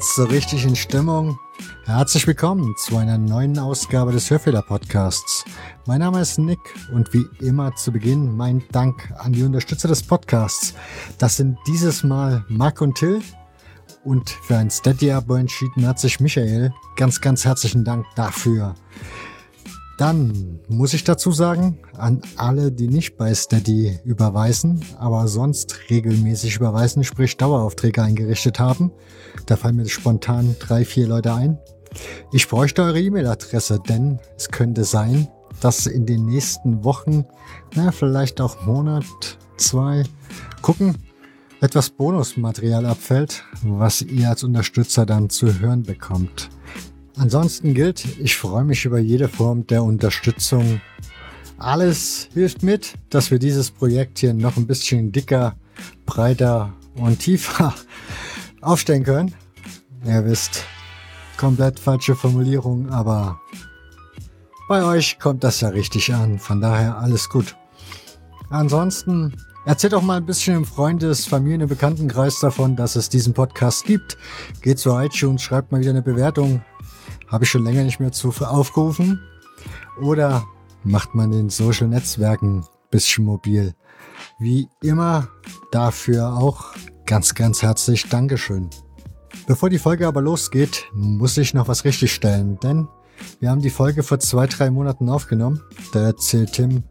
jetzt so richtig in Stimmung. Herzlich willkommen zu einer neuen Ausgabe des Hörfehler Podcasts. Mein Name ist Nick und wie immer zu Beginn mein Dank an die Unterstützer des Podcasts. Das sind dieses Mal Marc und Till und für ein Steady-Abo entschieden hat sich Michael. Ganz, ganz herzlichen Dank dafür. Dann muss ich dazu sagen, an alle, die nicht bei Steady überweisen, aber sonst regelmäßig überweisen, sprich Daueraufträge eingerichtet haben, da fallen mir spontan drei, vier Leute ein. Ich bräuchte eure E-Mail-Adresse, denn es könnte sein, dass in den nächsten Wochen, na, vielleicht auch Monat, zwei, gucken, etwas Bonusmaterial abfällt, was ihr als Unterstützer dann zu hören bekommt. Ansonsten gilt, ich freue mich über jede Form der Unterstützung. Alles hilft mit, dass wir dieses Projekt hier noch ein bisschen dicker, breiter und tiefer aufstellen können. Ihr wisst, komplett falsche Formulierung, aber bei euch kommt das ja richtig an. Von daher alles gut. Ansonsten erzählt auch mal ein bisschen im Freundes-, Familien- und Bekanntenkreis davon, dass es diesen Podcast gibt. Geht zu iTunes, schreibt mal wieder eine Bewertung. Habe ich schon länger nicht mehr zu aufgerufen. Oder macht man in Social Netzwerken bisschen mobil. Wie immer dafür auch ganz, ganz herzlich Dankeschön. Bevor die Folge aber losgeht, muss ich noch was richtigstellen, denn wir haben die Folge vor zwei, drei Monaten aufgenommen. Da erzählt Tim,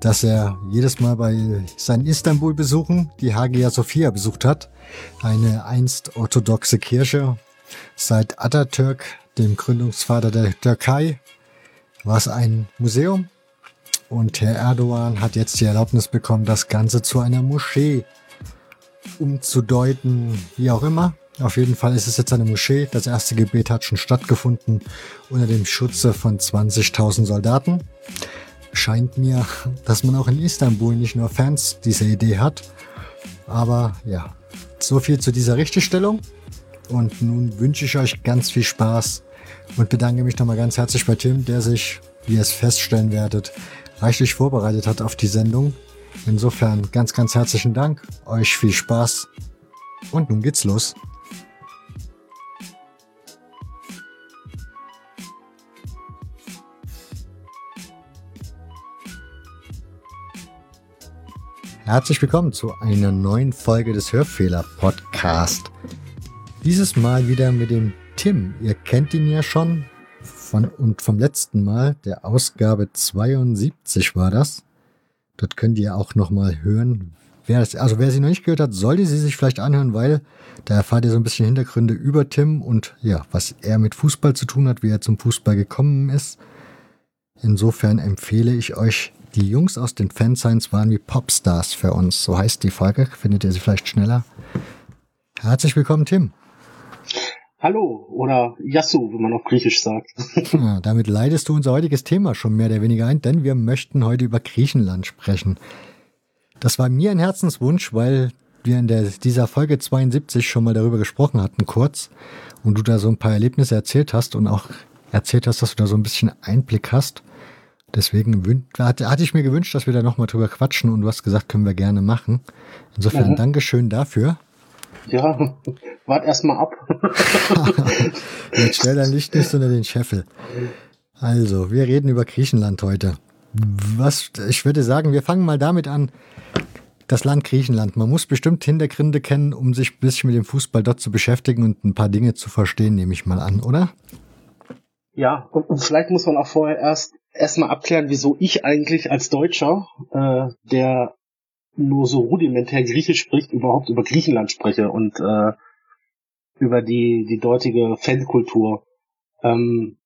dass er jedes Mal bei seinen Istanbul-Besuchen die Hagia Sophia besucht hat. Eine einst orthodoxe Kirche. Seit Atatürk dem Gründungsvater der Türkei, war es ein Museum. Und Herr Erdogan hat jetzt die Erlaubnis bekommen, das Ganze zu einer Moschee umzudeuten, wie auch immer. Auf jeden Fall ist es jetzt eine Moschee. Das erste Gebet hat schon stattgefunden unter dem Schutze von 20.000 Soldaten. Scheint mir, dass man auch in Istanbul nicht nur Fans dieser Idee hat. Aber ja, so viel zu dieser Richtigstellung. Und nun wünsche ich euch ganz viel Spaß und bedanke mich nochmal ganz herzlich bei Tim, der sich, wie ihr es feststellen werdet, reichlich vorbereitet hat auf die Sendung. Insofern ganz, ganz herzlichen Dank, euch viel Spaß und nun geht's los. Herzlich willkommen zu einer neuen Folge des Hörfehler Podcast. Dieses Mal wieder mit dem Tim. Ihr kennt ihn ja schon von und vom letzten Mal, der Ausgabe 72 war das. Dort könnt ihr auch noch mal hören. Wer das, also wer sie noch nicht gehört hat, sollte sie sich vielleicht anhören, weil da erfahrt ihr so ein bisschen Hintergründe über Tim und ja, was er mit Fußball zu tun hat, wie er zum Fußball gekommen ist. Insofern empfehle ich euch, die Jungs aus den Fansigns waren wie Popstars für uns. So heißt die Folge. Findet ihr sie vielleicht schneller? Herzlich willkommen, Tim. Hallo oder Yasu, wie man auf Griechisch sagt. ja, damit leitest du unser heutiges Thema schon mehr oder weniger ein, denn wir möchten heute über Griechenland sprechen. Das war mir ein Herzenswunsch, weil wir in der, dieser Folge 72 schon mal darüber gesprochen hatten, kurz, und du da so ein paar Erlebnisse erzählt hast und auch erzählt hast, dass du da so ein bisschen Einblick hast. Deswegen hatte, hatte ich mir gewünscht, dass wir da nochmal drüber quatschen und du hast gesagt, können wir gerne machen. Insofern mhm. Dankeschön dafür. Ja, wart erstmal ab. Jetzt stell dein Licht nicht unter den Scheffel. Also, wir reden über Griechenland heute. Was, ich würde sagen, wir fangen mal damit an. Das Land Griechenland. Man muss bestimmt Hintergründe kennen, um sich ein bisschen mit dem Fußball dort zu beschäftigen und ein paar Dinge zu verstehen, nehme ich mal an, oder? Ja, und, und vielleicht muss man auch vorher erst erstmal abklären, wieso ich eigentlich als Deutscher, äh, der nur so rudimentär Griechisch spricht, überhaupt über Griechenland spreche und äh, über die, die dortige Fankultur. Ähm,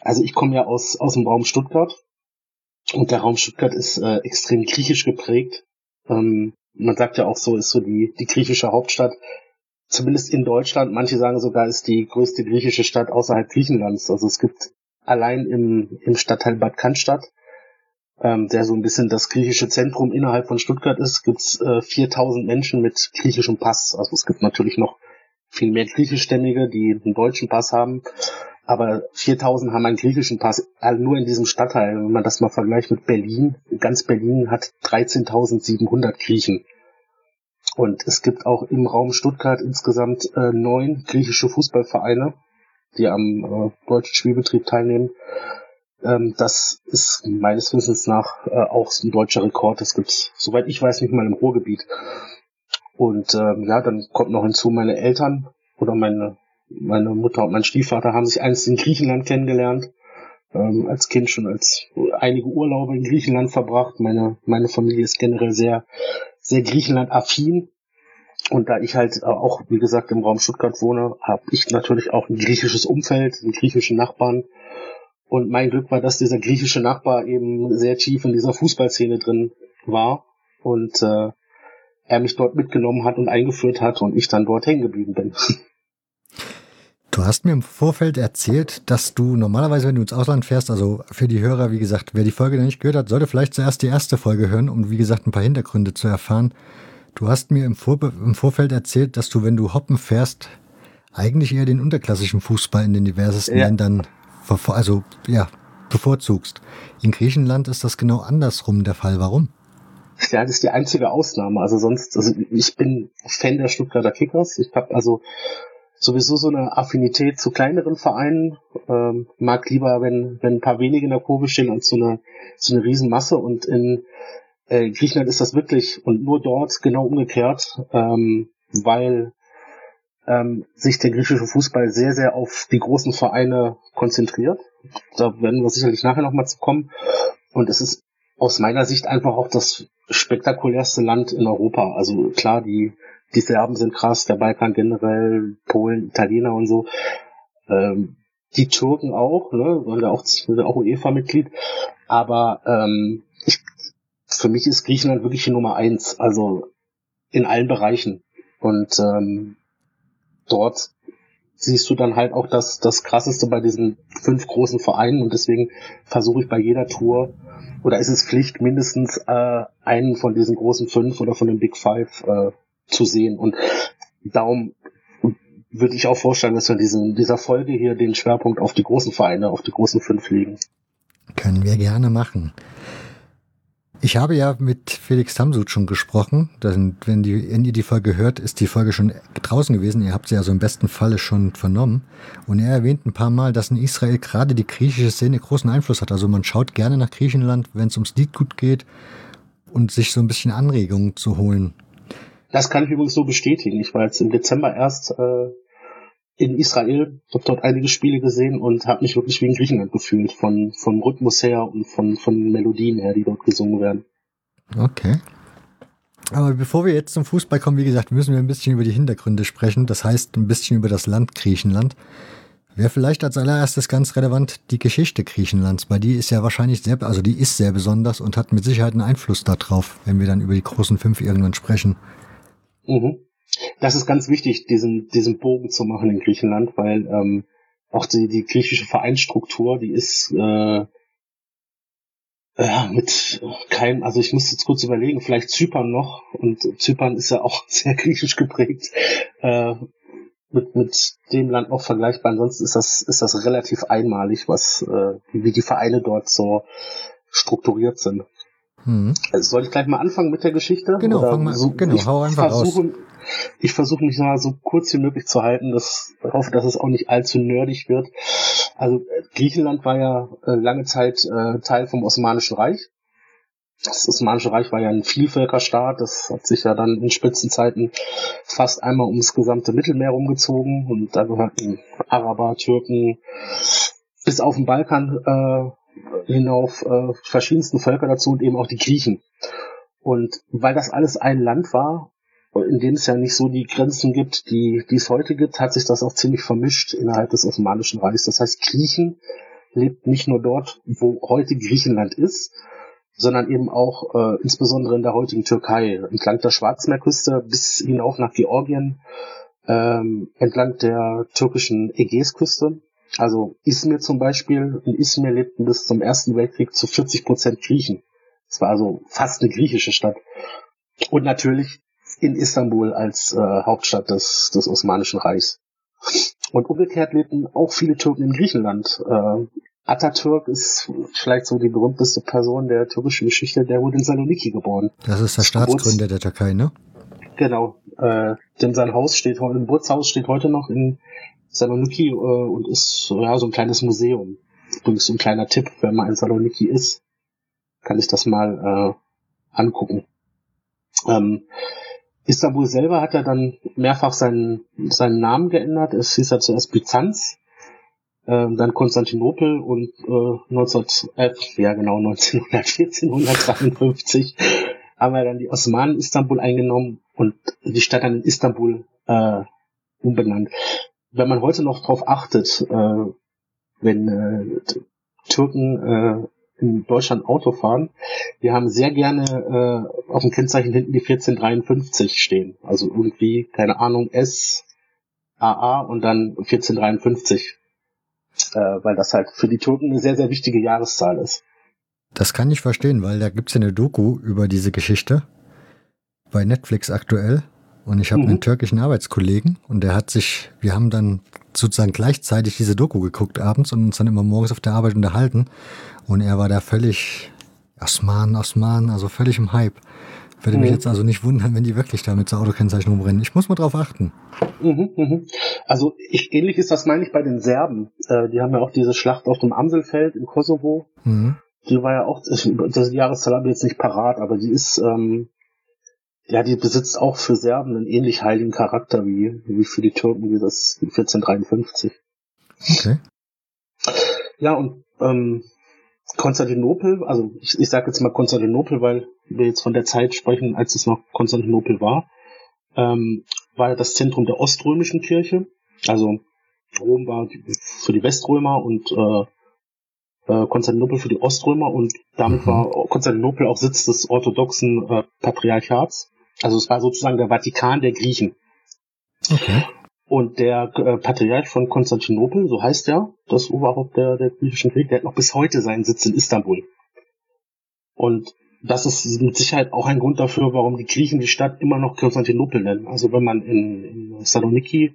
also ich komme ja aus, aus dem Raum Stuttgart und der Raum Stuttgart ist äh, extrem griechisch geprägt. Ähm, man sagt ja auch so, ist so die, die griechische Hauptstadt, zumindest in Deutschland. Manche sagen sogar, ist die größte griechische Stadt außerhalb Griechenlands. Also es gibt allein im, im Stadtteil Bad Cannstatt ähm, der so ein bisschen das griechische Zentrum innerhalb von Stuttgart ist, gibt's äh, 4000 Menschen mit griechischem Pass. Also es gibt natürlich noch viel mehr griechischstämmige, die einen deutschen Pass haben, aber 4000 haben einen griechischen Pass, also nur in diesem Stadtteil. Wenn man das mal vergleicht mit Berlin, ganz Berlin hat 13.700 Griechen. Und es gibt auch im Raum Stuttgart insgesamt äh, neun griechische Fußballvereine, die am äh, deutschen Spielbetrieb teilnehmen. Ähm, das ist meines Wissens nach äh, auch ein deutscher Rekord. Das gibt's, soweit ich weiß, nicht mal im Ruhrgebiet. Und ähm, ja, dann kommt noch hinzu, meine Eltern oder meine, meine Mutter und mein Stiefvater haben sich einst in Griechenland kennengelernt. Ähm, als Kind schon als einige Urlaube in Griechenland verbracht. Meine, meine Familie ist generell sehr, sehr Griechenland-affin. Und da ich halt auch, wie gesagt, im Raum Stuttgart wohne, habe ich natürlich auch ein griechisches Umfeld, einen griechischen Nachbarn. Und mein Glück war, dass dieser griechische Nachbar eben sehr tief in dieser Fußballszene drin war und äh, er mich dort mitgenommen hat und eingeführt hat und ich dann dort hängen geblieben bin. Du hast mir im Vorfeld erzählt, dass du normalerweise, wenn du ins Ausland fährst, also für die Hörer, wie gesagt, wer die Folge noch nicht gehört hat, sollte vielleicht zuerst die erste Folge hören, um wie gesagt ein paar Hintergründe zu erfahren. Du hast mir im, Vor im Vorfeld erzählt, dass du, wenn du hoppen fährst, eigentlich eher den unterklassischen Fußball in den diversesten ja. Ländern also ja, bevorzugst. In Griechenland ist das genau andersrum der Fall. Warum? Ja, das ist die einzige Ausnahme. Also sonst, also ich bin Fan der Stuttgarter Kickers. Ich habe also sowieso so eine Affinität zu kleineren Vereinen. Ähm, mag lieber, wenn, wenn ein paar wenige in der Kurve stehen, als so eine, so eine Riesenmasse. Und in äh, Griechenland ist das wirklich und nur dort genau umgekehrt, ähm, weil ähm, sich der griechische Fußball sehr, sehr auf die großen Vereine konzentriert. Da werden wir sicherlich nachher nochmal zu kommen. Und es ist aus meiner Sicht einfach auch das spektakulärste Land in Europa. Also klar, die, die Serben sind krass, der Balkan generell, Polen, Italiener und so. Ähm, die Türken auch, ne, waren ja auch, auch UEFA-Mitglied. Aber ähm, ich, für mich ist Griechenland wirklich die Nummer eins, also in allen Bereichen. Und ähm, dort siehst du dann halt auch das, das Krasseste bei diesen fünf großen Vereinen und deswegen versuche ich bei jeder Tour oder ist es Pflicht, mindestens äh, einen von diesen großen fünf oder von den Big Five äh, zu sehen. Und darum würde ich auch vorstellen, dass wir diesen, dieser Folge hier den Schwerpunkt auf die großen Vereine, auf die großen fünf legen. Können wir gerne machen. Ich habe ja mit Felix Tamsut schon gesprochen. Dann, wenn, die, wenn ihr die Folge hört, ist die Folge schon draußen gewesen. Ihr habt sie also im besten Falle schon vernommen. Und er erwähnt ein paar Mal, dass in Israel gerade die griechische Szene großen Einfluss hat. Also man schaut gerne nach Griechenland, wenn es ums Liedgut geht und sich so ein bisschen Anregungen zu holen. Das kann ich übrigens so bestätigen. Ich war jetzt im Dezember erst äh, in Israel, habe dort einige Spiele gesehen und habe mich wirklich wie in Griechenland gefühlt, von vom Rhythmus her und von von Melodien her, die dort gesungen werden. Okay. Aber bevor wir jetzt zum Fußball kommen, wie gesagt, müssen wir ein bisschen über die Hintergründe sprechen. Das heißt, ein bisschen über das Land Griechenland. Wäre vielleicht als allererstes ganz relevant die Geschichte Griechenlands, weil die ist ja wahrscheinlich sehr, also die ist sehr besonders und hat mit Sicherheit einen Einfluss darauf, wenn wir dann über die großen fünf irgendwann sprechen. Mhm das ist ganz wichtig, diesen, diesen Bogen zu machen in Griechenland, weil ähm, auch die, die griechische Vereinsstruktur, die ist äh, ja, mit keinem, also ich muss jetzt kurz überlegen, vielleicht Zypern noch, und Zypern ist ja auch sehr griechisch geprägt, äh, mit, mit dem Land noch vergleichbar. Ansonsten ist das, ist das relativ einmalig, was, äh, wie die Vereine dort so strukturiert sind. Hm. Also soll ich gleich mal anfangen mit der Geschichte? Genau, fang mal, so, genau, hau einfach versuche, raus. Ich versuche mich mal so kurz wie möglich zu halten. Das, ich hoffe, dass es auch nicht allzu nerdig wird. Also Griechenland war ja äh, lange Zeit äh, Teil vom Osmanischen Reich. Das Osmanische Reich war ja ein Vielvölkerstaat, das hat sich ja dann in Spitzenzeiten fast einmal ums gesamte Mittelmeer rumgezogen und da gehörten Araber, Türken bis auf den Balkan äh, hinauf äh, verschiedensten Völker dazu und eben auch die Griechen. Und weil das alles ein Land war, in dem es ja nicht so die Grenzen gibt, die, die es heute gibt, hat sich das auch ziemlich vermischt innerhalb des Osmanischen Reichs. Das heißt, Griechen lebt nicht nur dort, wo heute Griechenland ist, sondern eben auch äh, insbesondere in der heutigen Türkei, entlang der Schwarzmeerküste bis hinauf nach Georgien, ähm, entlang der türkischen Ägäisküste. Also Izmir zum Beispiel, in Izmir lebten bis zum Ersten Weltkrieg zu 40 Prozent Griechen. Es war also fast eine griechische Stadt. Und natürlich in Istanbul als äh, Hauptstadt des, des Osmanischen Reichs. Und umgekehrt lebten auch viele Türken in Griechenland. Äh, Atatürk ist vielleicht so die berühmteste Person der türkischen Geschichte, der wurde in Saloniki geboren. Das ist der Staatsgründer der Türkei, ne? Genau. Äh, denn sein Haus steht heute, Geburtshaus steht heute noch in Saloniki äh, und ist ja so ein kleines Museum. Übrigens so ein kleiner Tipp, wenn man in Saloniki ist, kann ich das mal äh, angucken. Ähm, Istanbul selber hat ja dann mehrfach seinen, seinen Namen geändert. Es hieß ja zuerst Byzanz ähm, dann Konstantinopel und äh, 19, äh, ja genau 1914, 153 haben wir dann die Osmanen Istanbul eingenommen und die Stadt dann in Istanbul äh, umbenannt. Wenn man heute noch darauf achtet, äh, wenn äh, Türken äh, in Deutschland Auto fahren, die haben sehr gerne äh, auf dem Kennzeichen hinten die 1453 stehen. Also irgendwie, keine Ahnung, S, AA und dann 1453 äh, weil das halt für die Türken eine sehr, sehr wichtige Jahreszahl ist. Das kann ich verstehen, weil da gibt's ja eine Doku über diese Geschichte bei Netflix aktuell. Und ich habe mhm. einen türkischen Arbeitskollegen und der hat sich, wir haben dann sozusagen gleichzeitig diese Doku geguckt abends und uns dann immer morgens auf der Arbeit unterhalten. Und er war da völlig Osman, Osman, also völlig im Hype. Würde mhm. mich jetzt also nicht wundern, wenn die wirklich da mit der Autokennzeichen rumrennen. Ich muss mal drauf achten. Mhm, mhm. Also ich, ähnlich ist das, meine ich, bei den Serben. Äh, die haben ja auch diese Schlacht auf dem Amselfeld im Kosovo. Mhm. Die war ja auch, das Jahreszahl habe ich jetzt nicht parat, aber die ist, ähm, ja, die besitzt auch für Serben einen ähnlich heiligen Charakter wie, wie für die Türken, wie das 1453. Okay. Ja, und ähm, Konstantinopel, also ich, ich sage jetzt mal Konstantinopel, weil wir jetzt von der Zeit sprechen, als es noch Konstantinopel war, ähm, war das Zentrum der oströmischen Kirche. Also Rom war für die Weströmer und äh, äh, Konstantinopel für die Oströmer und damit mhm. war Konstantinopel auch Sitz des orthodoxen äh, Patriarchats. Also es war sozusagen der Vatikan der Griechen. Okay. Und der äh, Patriarch von Konstantinopel, so heißt er, das Oberhaupt der, der griechischen Krieg, der hat noch bis heute seinen Sitz in Istanbul. Und das ist mit Sicherheit auch ein Grund dafür, warum die Griechen die Stadt immer noch Konstantinopel nennen. Also wenn man in, in Saloniki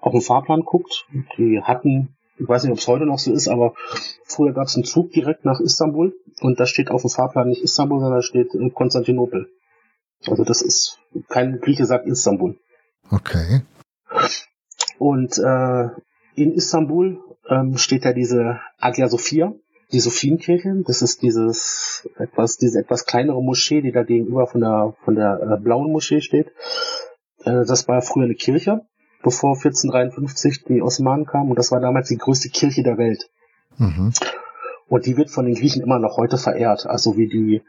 auf den Fahrplan guckt, die hatten, ich weiß nicht, ob es heute noch so ist, aber früher gab es einen Zug direkt nach Istanbul und da steht auf dem Fahrplan nicht Istanbul, sondern da steht äh, Konstantinopel. Also das ist, kein Grieche sagt Istanbul. Okay. Und äh, in Istanbul ähm, steht ja diese Agia Sophia, die Sophienkirche. Das ist dieses etwas, diese etwas kleinere Moschee, die da gegenüber von der von der äh, blauen Moschee steht. Äh, das war früher eine Kirche, bevor 1453 die Osmanen kamen und das war damals die größte Kirche der Welt. Mhm. Und die wird von den Griechen immer noch heute verehrt. Also wie die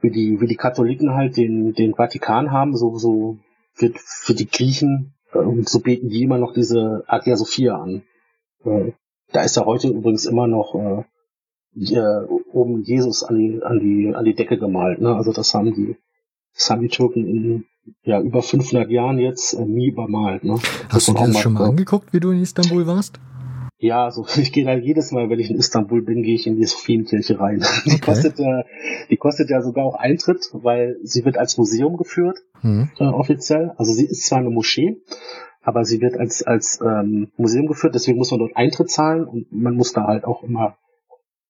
wie die wie die Katholiken halt den den Vatikan haben, so so wird für die Griechen und so beten die immer noch diese Agia Sophia an. Äh, da ist ja heute übrigens immer noch äh, äh, oben Jesus an die, an die, an die Decke gemalt. Ne? Also das haben die, das haben die Türken in ja, über 500 Jahren jetzt äh, nie übermalt. Ne? Hast du dir das schon mal angeguckt, wie du in Istanbul warst? Ja, also ich gehe da jedes Mal, wenn ich in Istanbul bin, gehe ich in die Sophienkirche rein. Die okay. kostet ja, die kostet ja sogar auch Eintritt, weil sie wird als Museum geführt, mhm. äh, offiziell. Also sie ist zwar eine Moschee, aber sie wird als, als ähm, Museum geführt, deswegen muss man dort Eintritt zahlen und man muss da halt auch immer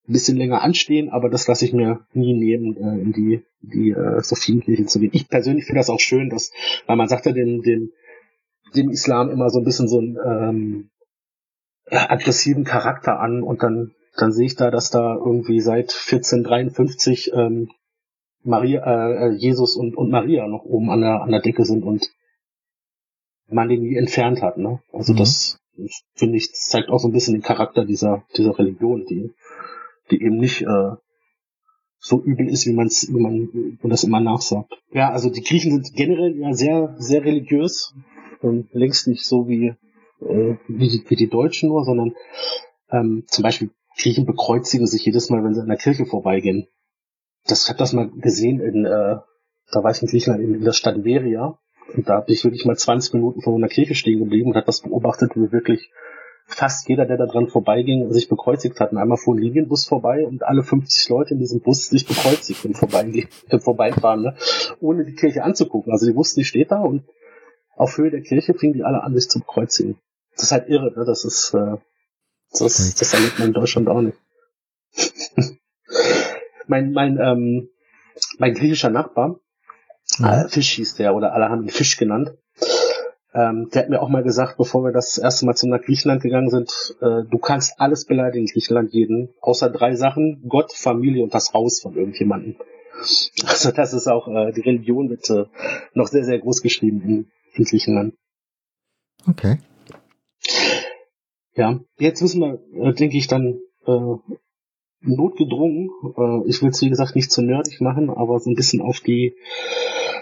ein bisschen länger anstehen, aber das lasse ich mir nie nehmen, äh, in die, die äh, Sophienkirche zu gehen. Ich persönlich finde das auch schön, dass, weil man sagt ja dem, dem, dem Islam immer so ein bisschen so einen ähm, aggressiven Charakter an und dann, dann sehe ich da, dass da irgendwie seit 1453 ähm, Maria, äh, Jesus und, und Maria noch oben an der, an der Decke sind und man den nie entfernt hat. Ne? Also mhm. das finde ich zeigt auch so ein bisschen den Charakter dieser dieser Religion, die die eben nicht äh, so übel ist, wie man es wie man, man das immer nachsagt. Ja, also die Griechen sind generell ja sehr sehr religiös und längst nicht so wie äh, wie, die, wie die Deutschen nur, sondern ähm, zum Beispiel Griechen bekreuzigen sich jedes Mal, wenn sie an der Kirche vorbeigehen. Das ich habe das mal gesehen in äh, da war ich in Griechenland in, in der Stadt Veria und da habe ich wirklich mal 20 Minuten vor einer Kirche stehen geblieben und hat das beobachtet, wie wirklich fast jeder, der da dran vorbeiging, sich bekreuzigt hat. Und einmal fuhr ein Linienbus vorbei und alle 50 Leute in diesem Bus sich bekreuzigt und vorbeigehen, vorbeifahren, ne? ohne die Kirche anzugucken. Also die wussten, die steht da und auf Höhe der Kirche fingen die alle an, sich zu bekreuzigen. Das ist halt irre, ne? Das ist, äh, das, das erlebt man in Deutschland auch nicht. mein, mein, ähm, mein griechischer Nachbar, äh, Fisch hieß der, oder alle haben ihn Fisch genannt. Ähm, der hat mir auch mal gesagt, bevor wir das erste Mal zum nach Griechenland gegangen sind, äh, du kannst alles beleidigen in Griechenland, jeden, außer drei Sachen, Gott, Familie und das Haus von irgendjemandem. Also das ist auch, äh, die Religion wird äh, noch sehr, sehr groß geschrieben in, in Griechenland. Okay. Ja, jetzt müssen wir, äh, denke ich, dann äh, notgedrungen, äh, ich will es wie gesagt nicht zu nerdig machen, aber so ein bisschen auf die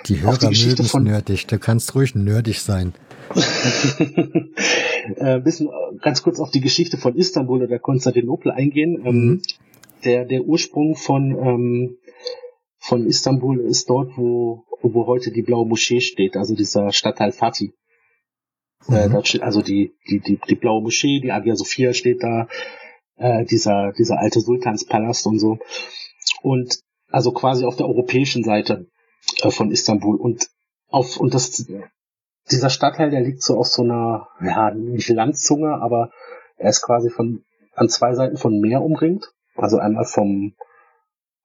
die Hörer mögen von nerdig, du kannst ruhig nerdig sein. äh, bisschen äh, ganz kurz auf die Geschichte von Istanbul oder Konstantinopel eingehen. Ähm, mhm. der, der Ursprung von, ähm, von Istanbul ist dort, wo, wo heute die blaue Moschee steht, also dieser Stadtteil Fatih. Äh, mhm. Steht also die, die, die, die blaue Moschee, die Hagia Sophia steht da, äh, dieser, dieser alte Sultanspalast und so. Und also quasi auf der europäischen Seite äh, von Istanbul. Und auf, und das, dieser Stadtteil, der liegt so auf so einer, ja, nicht Landzunge, aber er ist quasi von, an zwei Seiten von Meer umringt. Also einmal vom,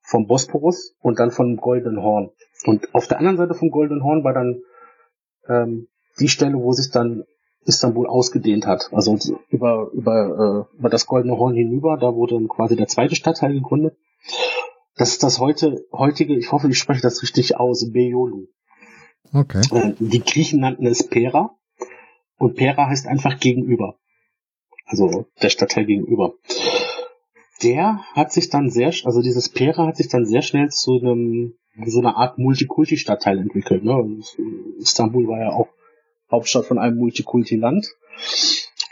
vom Bosporus und dann vom Golden Horn. Und auf der anderen Seite vom Golden Horn war dann ähm, die Stelle, wo sich dann Istanbul ausgedehnt hat. Also über, über, äh, über das Goldene Horn hinüber, da wurde dann quasi der zweite Stadtteil gegründet. Das ist das heute, heutige, ich hoffe, ich spreche das richtig aus, Beolu. Okay. Äh, die Griechen nannten es Pera. Und Pera heißt einfach gegenüber. Also der Stadtteil gegenüber. Der hat sich dann sehr, also dieses Pera hat sich dann sehr schnell zu einem, so einer Art Multikulti-Stadtteil entwickelt. Ne? Istanbul war ja auch Hauptstadt von einem Multikulti-Land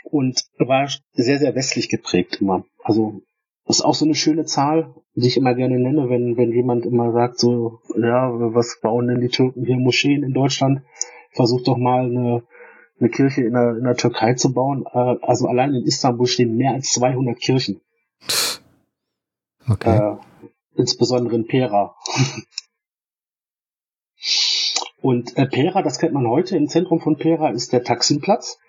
und war sehr, sehr westlich geprägt immer. Also das ist auch so eine schöne Zahl, die ich immer gerne nenne, wenn, wenn jemand immer sagt, so, ja, was bauen denn die Türken hier Moscheen in Deutschland? Versuch doch mal eine, eine Kirche in der, in der Türkei zu bauen. Äh, also allein in Istanbul stehen mehr als 200 Kirchen. Okay. Äh, insbesondere in Pera. Und äh, Pera, das kennt man heute, im Zentrum von Pera ist der Taximplatz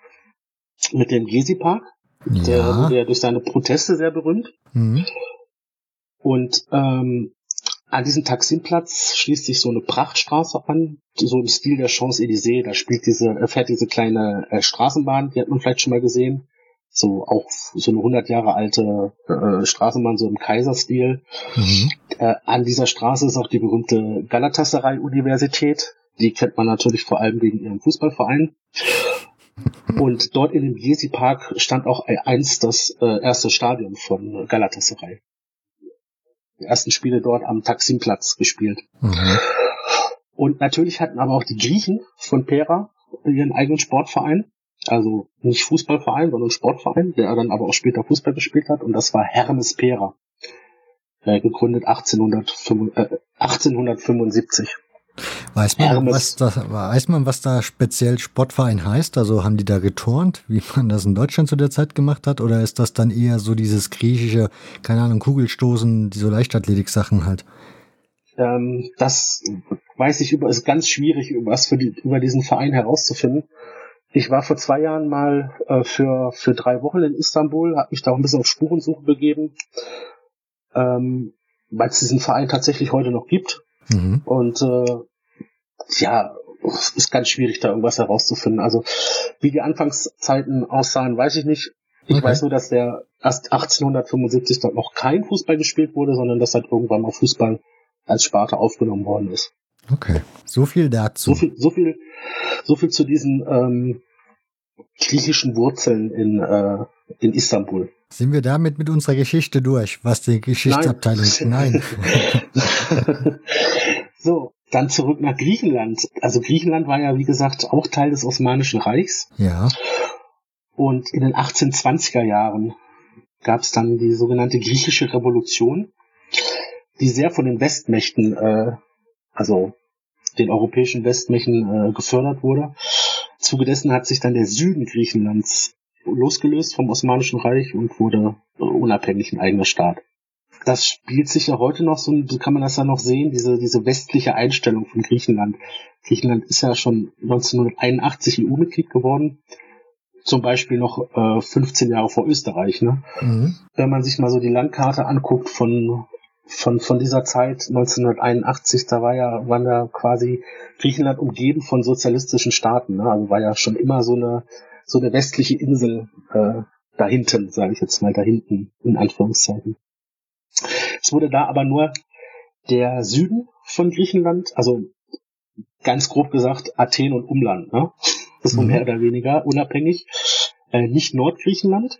mit dem Gezi-Park. Ja. Der, der durch seine Proteste sehr berühmt. Mhm. Und ähm, an diesem Taximplatz schließt sich so eine Prachtstraße an, so im Stil der Champs-Élysées. Da spielt diese, äh, fährt diese kleine äh, Straßenbahn, die hat man vielleicht schon mal gesehen. So auch so eine 100 Jahre alte äh, Straßenbahn, so im Kaiserstil. Mhm. Äh, an dieser Straße ist auch die berühmte Galatasaray-Universität. Die kennt man natürlich vor allem wegen ihrem Fußballverein. Und dort in dem Jesi Park stand auch einst das äh, erste Stadion von Galatasaray. Die ersten Spiele dort am Taksimplatz gespielt. Mhm. Und natürlich hatten aber auch die Griechen von Pera ihren eigenen Sportverein. Also nicht Fußballverein, sondern Sportverein, der dann aber auch später Fußball gespielt hat. Und das war Hermes Pera. Äh, gegründet 1875, äh, 1875. Weiß man, was das, weiß man, was da speziell Sportverein heißt? Also haben die da geturnt, wie man das in Deutschland zu der Zeit gemacht hat? Oder ist das dann eher so dieses griechische, keine Ahnung, Kugelstoßen, die so Leichtathletik-Sachen halt? Ähm, das weiß ich über, ist ganz schwierig, was für die, über diesen Verein herauszufinden. ich war vor zwei Jahren mal äh, für, für drei Wochen in Istanbul, habe mich da auch ein bisschen auf Spurensuche begeben, ähm, weil es diesen Verein tatsächlich heute noch gibt. Mhm. Und äh, ja, es ist ganz schwierig, da irgendwas herauszufinden. Also wie die Anfangszeiten aussahen, weiß ich nicht. Ich okay. weiß nur, dass der erst 1875 dort noch kein Fußball gespielt wurde, sondern dass halt irgendwann mal Fußball als Sparte aufgenommen worden ist. Okay, so viel dazu. So viel, so viel, so viel zu diesen ähm, griechischen Wurzeln in, äh, in Istanbul. Sind wir damit mit unserer Geschichte durch, was die Geschichtsabteilung? Nein. Nein. so, dann zurück nach Griechenland. Also Griechenland war ja, wie gesagt, auch Teil des Osmanischen Reichs. Ja. Und in den 1820er Jahren gab es dann die sogenannte griechische Revolution, die sehr von den Westmächten, äh, also den europäischen Westmächten äh, gefördert wurde. Zuge dessen hat sich dann der Süden Griechenlands losgelöst vom Osmanischen Reich und wurde äh, unabhängig ein eigener Staat. Das spielt sich ja heute noch so, so kann man das ja noch sehen, diese, diese westliche Einstellung von Griechenland. Griechenland ist ja schon 1981 EU-Mitglied geworden zum Beispiel noch äh, 15 Jahre vor Österreich. Ne? Mhm. Wenn man sich mal so die Landkarte anguckt von von von dieser Zeit 1981, da war ja waren ja quasi Griechenland umgeben von sozialistischen Staaten. Ne? Also war ja schon immer so eine so eine westliche Insel äh, da hinten, sage ich jetzt mal da hinten in Anführungszeichen. Es wurde da aber nur der Süden von Griechenland, also ganz grob gesagt Athen und Umland, ne? so mhm. mehr oder weniger unabhängig. Äh, nicht Nordgriechenland,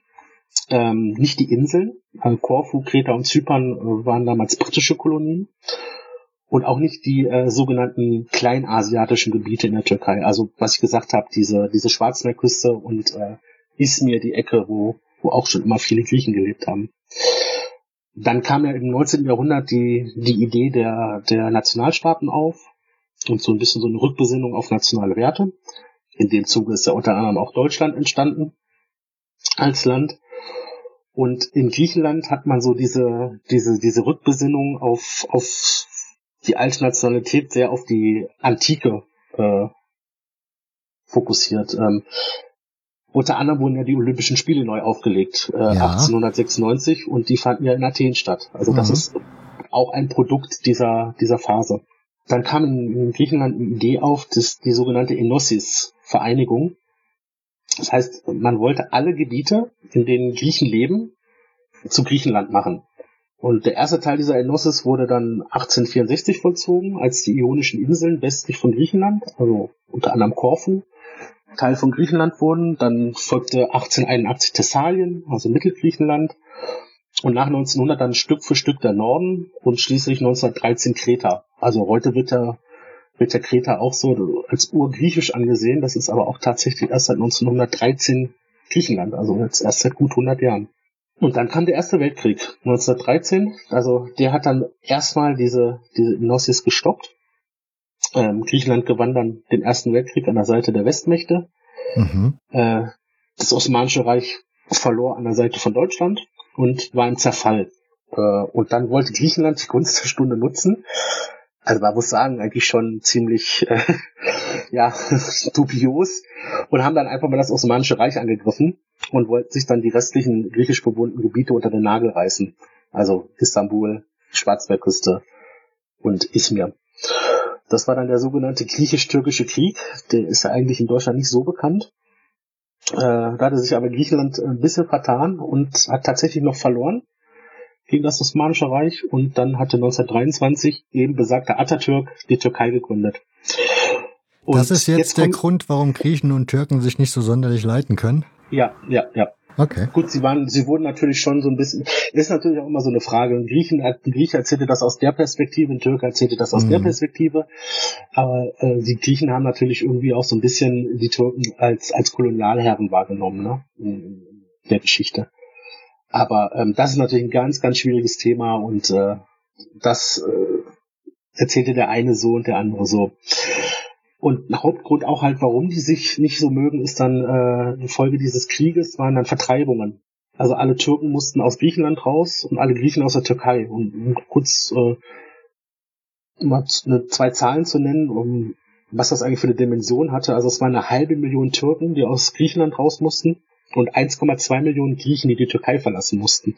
ähm, nicht die Inseln. Also Korfu, Kreta und Zypern äh, waren damals britische Kolonien. Und auch nicht die äh, sogenannten kleinasiatischen Gebiete in der Türkei. Also was ich gesagt habe, diese, diese Schwarzmeerküste und äh, Izmir, die Ecke, wo, wo auch schon immer viele Griechen gelebt haben. Dann kam ja im 19. Jahrhundert die, die Idee der, der Nationalstaaten auf und so ein bisschen so eine Rückbesinnung auf nationale Werte. In dem Zuge ist ja unter anderem auch Deutschland entstanden als Land. Und in Griechenland hat man so diese, diese, diese Rückbesinnung auf, auf die alte Nationalität sehr auf die Antike äh, fokussiert. Ähm, unter anderem wurden ja die Olympischen Spiele neu aufgelegt, äh, ja. 1896, und die fanden ja in Athen statt. Also mhm. das ist auch ein Produkt dieser, dieser Phase. Dann kam in, in Griechenland eine Idee auf, das, die sogenannte Enosis-Vereinigung. Das heißt, man wollte alle Gebiete, in denen Griechen leben, zu Griechenland machen. Und der erste Teil dieser Enosis wurde dann 1864 vollzogen, als die Ionischen Inseln westlich von Griechenland, also unter anderem Korfu, Teil von Griechenland wurden. Dann folgte 1881 Thessalien, also Mittelgriechenland. Und nach 1900 dann Stück für Stück der Norden und schließlich 1913 Kreta. Also heute wird der, wird der Kreta auch so als urgriechisch angesehen. Das ist aber auch tatsächlich erst seit 1913 Griechenland, also jetzt erst seit gut 100 Jahren. Und dann kam der Erste Weltkrieg 1913. Also der hat dann erstmal diese, diese Gnosis gestoppt. Ähm, Griechenland gewann dann den Ersten Weltkrieg an der Seite der Westmächte. Mhm. Äh, das Osmanische Reich verlor an der Seite von Deutschland und war im Zerfall. Äh, und dann wollte Griechenland die Gunst der Stunde nutzen. Also man muss sagen, eigentlich schon ziemlich äh, ja, dubios und haben dann einfach mal das Osmanische Reich angegriffen und wollten sich dann die restlichen griechisch bewohnten Gebiete unter den Nagel reißen. Also Istanbul, Schwarzmeerküste und Izmir. Das war dann der sogenannte griechisch-türkische Krieg. Der ist ja eigentlich in Deutschland nicht so bekannt. Äh, da hatte sich aber Griechenland ein bisschen vertan und hat tatsächlich noch verloren gegen das Osmanische Reich und dann hatte 1923 eben besagter Atatürk die Türkei gegründet. Und das ist jetzt, jetzt der Grund, warum Griechen und Türken sich nicht so sonderlich leiten können? Ja, ja, ja. Okay. Gut, sie waren, sie wurden natürlich schon so ein bisschen, ist natürlich auch immer so eine Frage. Ein Griechen, ein Grieche erzählte das aus der Perspektive, ein Türke erzählte das aus mhm. der Perspektive. Aber äh, die Griechen haben natürlich irgendwie auch so ein bisschen die Türken als, als Kolonialherren wahrgenommen, ne? In, in der Geschichte. Aber ähm, das ist natürlich ein ganz, ganz schwieriges Thema und äh, das äh, erzählte der eine so und der andere so. Und Hauptgrund auch halt, warum die sich nicht so mögen, ist dann äh, die Folge dieses Krieges waren dann Vertreibungen. Also alle Türken mussten aus Griechenland raus und alle Griechen aus der Türkei. Und um kurz äh, mal zwei Zahlen zu nennen, um was das eigentlich für eine Dimension hatte. Also es waren eine halbe Million Türken, die aus Griechenland raus mussten und 1,2 Millionen Griechen, die die Türkei verlassen mussten.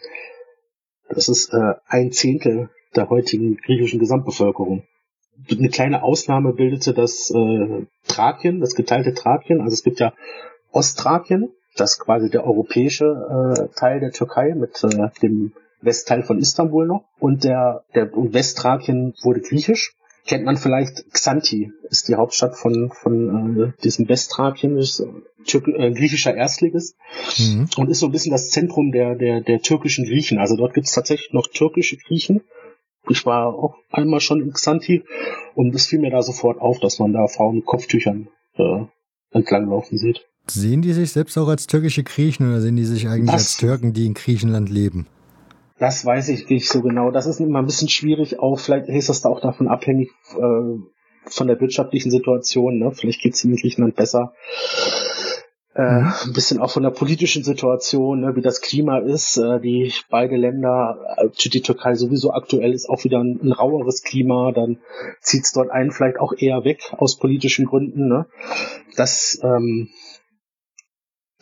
Das ist äh, ein Zehntel der heutigen griechischen Gesamtbevölkerung. Eine kleine Ausnahme bildete das äh, Thrakien, das geteilte Thrakien. Also es gibt ja Ostthrakien, das ist quasi der europäische äh, Teil der Türkei mit äh, dem Westteil von Istanbul noch. Und der, der Westthrakien wurde griechisch kennt man vielleicht Xanthi, ist die Hauptstadt von, von äh, diesem Westthrakien, ist äh, griechischer Erstligist mhm. und ist so ein bisschen das Zentrum der, der, der türkischen Griechen. Also dort gibt es tatsächlich noch türkische Griechen. Ich war auch einmal schon in Xanthi und es fiel mir da sofort auf, dass man da Frauen mit Kopftüchern äh, entlanglaufen sieht. Sehen die sich selbst auch als türkische Griechen oder sehen die sich eigentlich das, als Türken, die in Griechenland leben? Das weiß ich nicht so genau. Das ist immer ein bisschen schwierig. Auch vielleicht ist das da auch davon abhängig äh, von der wirtschaftlichen Situation. Ne? Vielleicht geht es in Griechenland besser. Äh, mhm. ein bisschen auch von der politischen Situation, ne, wie das Klima ist. Äh, die beide Länder, äh, die Türkei sowieso aktuell ist auch wieder ein, ein raueres Klima. Dann zieht es dort einen vielleicht auch eher weg aus politischen Gründen. Ne? Das ähm,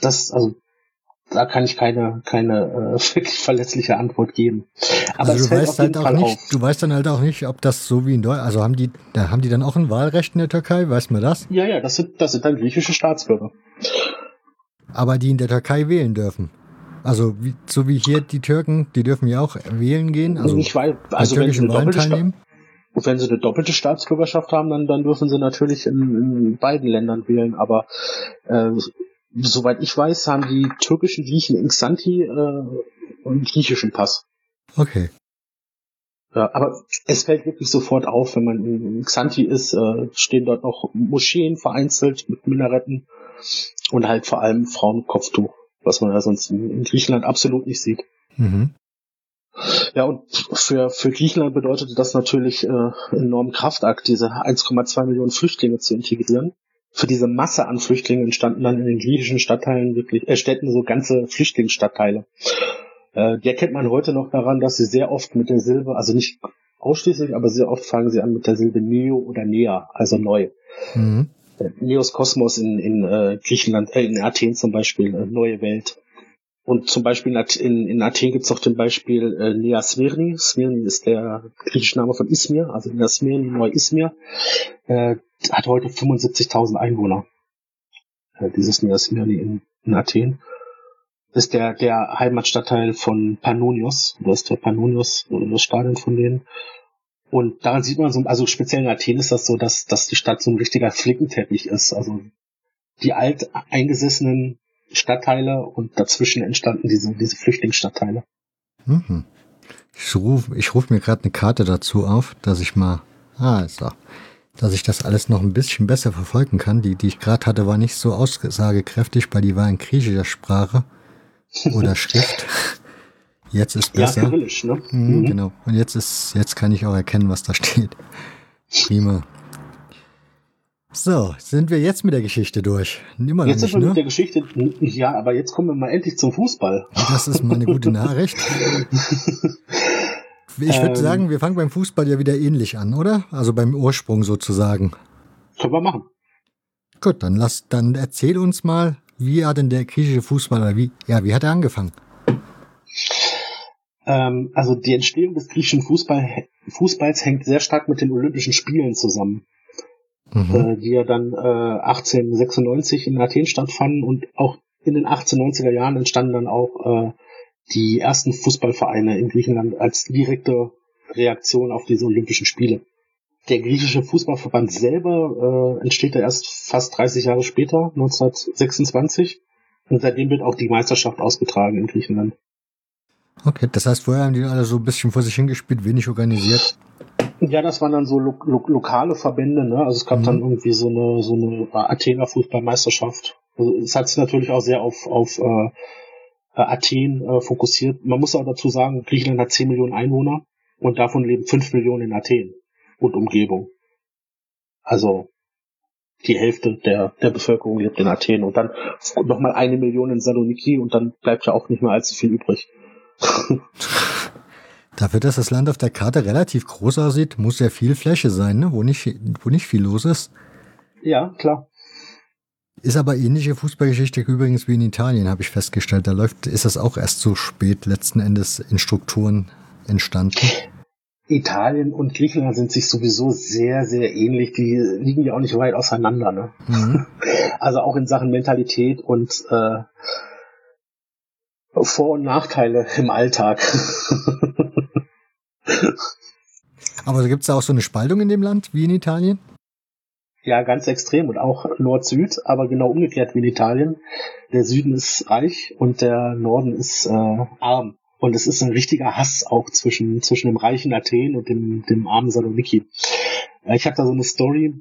das, also da kann ich keine, keine äh, wirklich verlässliche Antwort geben. Aber also du weißt halt auch Fall nicht, auf. du weißt dann halt auch nicht, ob das so wie in Deutschland, also haben die, da haben die dann auch ein Wahlrecht in der Türkei, weißt du das? Ja, ja, das sind, das sind dann griechische Staatsbürger. Aber die in der Türkei wählen dürfen. Also wie, so wie hier die Türken, die dürfen ja auch wählen gehen. Also ich weiß, also wenn sie, Wahlen teilnehmen. wenn sie eine doppelte Staatsbürgerschaft haben, dann, dann dürfen sie natürlich in, in beiden Ländern wählen. Aber äh, soweit ich weiß, haben die türkischen Griechen in Xanthi äh, einen griechischen Pass. Okay. Ja, aber es fällt wirklich sofort auf, wenn man in Xanthi ist, äh, stehen dort noch Moscheen vereinzelt mit Minaretten und halt vor allem Frauenkopftuch, was man ja sonst in, in Griechenland absolut nicht sieht. Mhm. Ja, und für, für Griechenland bedeutete das natürlich äh, einen enormen Kraftakt, diese 1,2 Millionen Flüchtlinge zu integrieren für diese Masse an Flüchtlingen entstanden dann in den griechischen Stadtteilen wirklich, äh, Städten so ganze Flüchtlingsstadtteile. Äh, die erkennt man heute noch daran, dass sie sehr oft mit der Silbe, also nicht ausschließlich, aber sehr oft fangen sie an mit der Silbe Neo oder Nea, also neu. Mhm. Äh, Neos Kosmos in, in äh, Griechenland, äh, in Athen zum Beispiel, äh, neue Welt. Und zum Beispiel in, Athen gibt es auch zum Beispiel äh, Nea Smirni. Smirni ist der griechische Name von Izmir, also Nea Smirni, Neu Izmir. Äh, hat heute 75.000 Einwohner. Äh, dieses Nea Smirni in, in Athen. ist der, der Heimatstadtteil von Pannonios. Das ist der Pannonios, das Stadion von denen. Und daran sieht man so, also speziell in Athen ist das so, dass, dass die Stadt so ein richtiger Flickenteppich ist. Also die alt eingesessenen Stadtteile und dazwischen entstanden diese, diese Flüchtlingsstadtteile. Mhm. Ich rufe ich ruf mir gerade eine Karte dazu auf, dass ich mal, ah, so, dass ich das alles noch ein bisschen besser verfolgen kann. Die, die ich gerade hatte, war nicht so aussagekräftig, weil die war in griechischer Sprache oder Schrift. Jetzt ist besser. Ja, Kyrillisch, ne? Mhm, mhm. Genau. Und jetzt ist, jetzt kann ich auch erkennen, was da steht. Prima. So, sind wir jetzt mit der Geschichte durch? Immer jetzt nicht, sind wir ne? mit der Geschichte, ja, aber jetzt kommen wir mal endlich zum Fußball. Das ist mal eine gute Nachricht. Ich würde ähm, sagen, wir fangen beim Fußball ja wieder ähnlich an, oder? Also beim Ursprung sozusagen. Können wir machen. Gut, dann lass, dann erzähl uns mal, wie hat denn der griechische Fußball, oder wie, ja, wie hat er angefangen? Ähm, also die Entstehung des griechischen Fußball, Fußballs hängt sehr stark mit den Olympischen Spielen zusammen mhm. äh, die ja dann äh, 1896 in Athen stattfanden und auch in den 1890er Jahren entstanden dann auch äh, die ersten Fußballvereine in Griechenland als direkte Reaktion auf diese Olympischen Spiele. Der griechische Fußballverband selber äh, entsteht ja erst fast 30 Jahre später, 1926. Und seitdem wird auch die Meisterschaft ausgetragen in Griechenland. Okay, das heißt, vorher haben die alle so ein bisschen vor sich hingespielt, wenig organisiert. Ja, das waren dann so lo lo lokale Verbände, ne? Also es gab mhm. dann irgendwie so eine so eine Athener Fußballmeisterschaft. Also es hat sich natürlich auch sehr auf auf äh, äh, Athen äh, fokussiert. Man muss auch dazu sagen, Griechenland hat 10 Millionen Einwohner und davon leben 5 Millionen in Athen und Umgebung. Also die Hälfte der, der Bevölkerung lebt in Athen und dann nochmal eine Million in Saloniki und dann bleibt ja auch nicht mehr allzu viel übrig. Dafür, dass das Land auf der Karte relativ groß aussieht, muss ja viel Fläche sein, ne? wo, nicht, wo nicht viel los ist. Ja, klar. Ist aber ähnliche Fußballgeschichte übrigens wie in Italien, habe ich festgestellt. Da läuft, ist das auch erst so spät letzten Endes in Strukturen entstanden. Italien und Griechenland sind sich sowieso sehr, sehr ähnlich. Die liegen ja auch nicht weit auseinander. Ne? Mhm. Also auch in Sachen Mentalität und äh, Vor- und Nachteile im Alltag. Aber gibt es da auch so eine Spaltung in dem Land wie in Italien? Ja, ganz extrem und auch Nord-Süd, aber genau umgekehrt wie in Italien. Der Süden ist reich und der Norden ist äh, arm. Und es ist ein richtiger Hass auch zwischen, zwischen dem reichen Athen und dem, dem armen Saloniki. Äh, ich habe da so eine Story,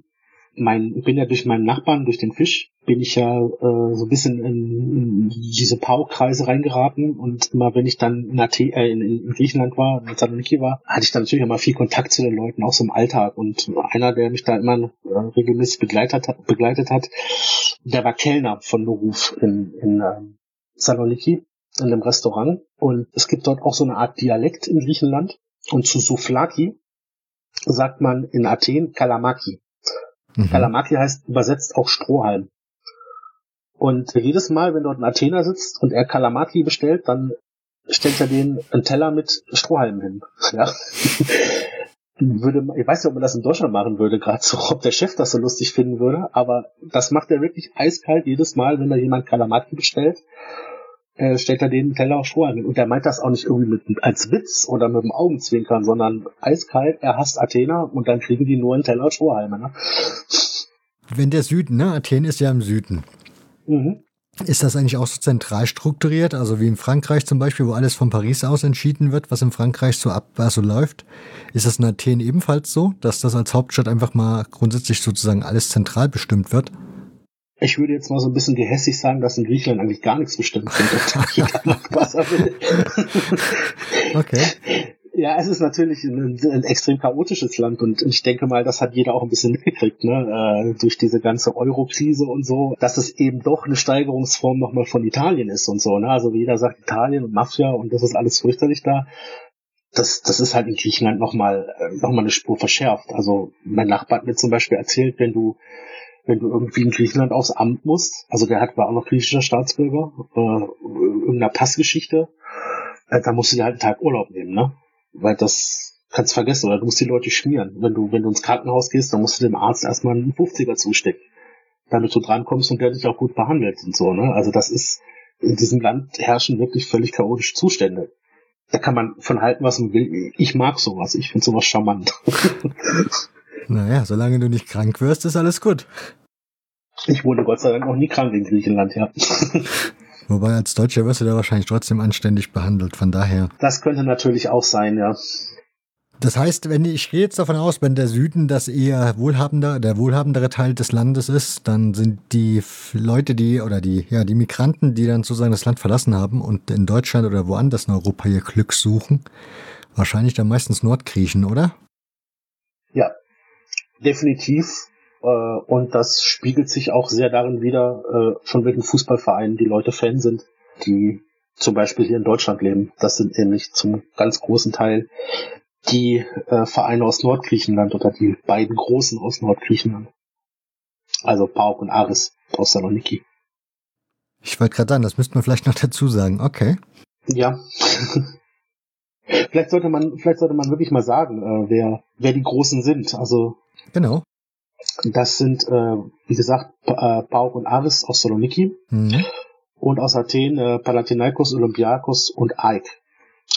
mein, bin ja durch meinen Nachbarn, durch den Fisch, bin ich ja äh, so ein bisschen in, in diese Pau-Kreise reingeraten und immer wenn ich dann in, Athen, äh, in, in Griechenland war, in Saloniki war, hatte ich dann natürlich immer viel Kontakt zu den Leuten, auch so im Alltag. Und einer, der mich da immer äh, regelmäßig begleitet hat, begleitet hat, der war Kellner von Beruf in, in äh, Saloniki, in einem Restaurant. Und es gibt dort auch so eine Art Dialekt in Griechenland. Und zu Souflaki sagt man in Athen Kalamaki. Mhm. Kalamaki heißt übersetzt auch Strohhalm. Und jedes Mal, wenn dort ein Athener sitzt und er Kalamaki bestellt, dann stellt er den einen Teller mit Strohhalmen hin. Ja. würde, ich weiß nicht, ob man das in Deutschland machen würde, gerade so, ob der Chef das so lustig finden würde, aber das macht er wirklich eiskalt jedes Mal, wenn da jemand Kalamaki bestellt äh, stellt er den Teller auf Stroh an. Und er meint das auch nicht irgendwie mit, als Witz oder mit dem Augenzwinkern, sondern eiskalt, er hasst Athener und dann kriegen die nur einen Teller Strohhalme. Ne? Wenn der Süden, ne? Athen ist ja im Süden. Mhm. Ist das eigentlich auch so zentral strukturiert, also wie in Frankreich zum Beispiel, wo alles von Paris aus entschieden wird, was in Frankreich so ab, also läuft? Ist das in Athen ebenfalls so, dass das als Hauptstadt einfach mal grundsätzlich sozusagen alles zentral bestimmt wird? Ich würde jetzt mal so ein bisschen gehässig sagen, dass in Griechenland eigentlich gar nichts bestimmt wird. was er will. okay. Ja, es ist natürlich ein, ein, extrem chaotisches Land und ich denke mal, das hat jeder auch ein bisschen mitgekriegt, ne? Äh, durch diese ganze Euro-Krise und so, dass es eben doch eine Steigerungsform nochmal von Italien ist und so. Ne? Also wie jeder sagt Italien und Mafia und das ist alles fürchterlich da. Das, das ist halt in Griechenland nochmal äh, noch mal eine Spur verschärft. Also mein Nachbar hat mir zum Beispiel erzählt, wenn du wenn du irgendwie in Griechenland aufs Amt musst, also der hat war auch noch griechischer Staatsbürger, äh, irgendeiner Passgeschichte, äh, da musst du dir halt einen Tag Urlaub nehmen, ne? Weil das kannst du vergessen, oder du musst die Leute schmieren. Wenn du, wenn du ins Krankenhaus gehst, dann musst du dem Arzt erstmal einen 50er zustecken, damit du drankommst und der dich auch gut behandelt und so, ne? Also das ist, in diesem Land herrschen wirklich völlig chaotische Zustände. Da kann man von halten, was man will. Ich mag sowas. Ich finde sowas charmant. Naja, solange du nicht krank wirst, ist alles gut. Ich wurde Gott sei Dank noch nie krank in Griechenland, ja. Wobei als Deutscher wirst du da wahrscheinlich trotzdem anständig behandelt, von daher. Das könnte natürlich auch sein, ja. Das heißt, wenn ich gehe jetzt davon aus, wenn der Süden das eher wohlhabender, der wohlhabendere Teil des Landes ist, dann sind die Leute, die oder die ja die Migranten, die dann sozusagen das Land verlassen haben und in Deutschland oder woanders in Europa ihr Glück suchen, wahrscheinlich dann meistens Nordgriechen, oder? Ja, definitiv. Äh, und das spiegelt sich auch sehr darin wieder, äh, von welchen Fußballvereinen die Leute Fan sind, die zum Beispiel hier in Deutschland leben. Das sind nämlich zum ganz großen Teil die äh, Vereine aus Nordgriechenland oder die beiden großen aus Nordgriechenland. Also Pauk und Aris aus Saloniki. Ich wollte gerade sagen, das müsste man vielleicht noch dazu sagen. Okay. Ja. vielleicht sollte man, vielleicht sollte man wirklich mal sagen, äh, wer, wer die Großen sind. Also Genau. Das sind, äh, wie gesagt, äh, Pauk und Aris aus Saloniki. Mhm. Und aus Athen äh, Panathinaikos, Olympiakos und AEK.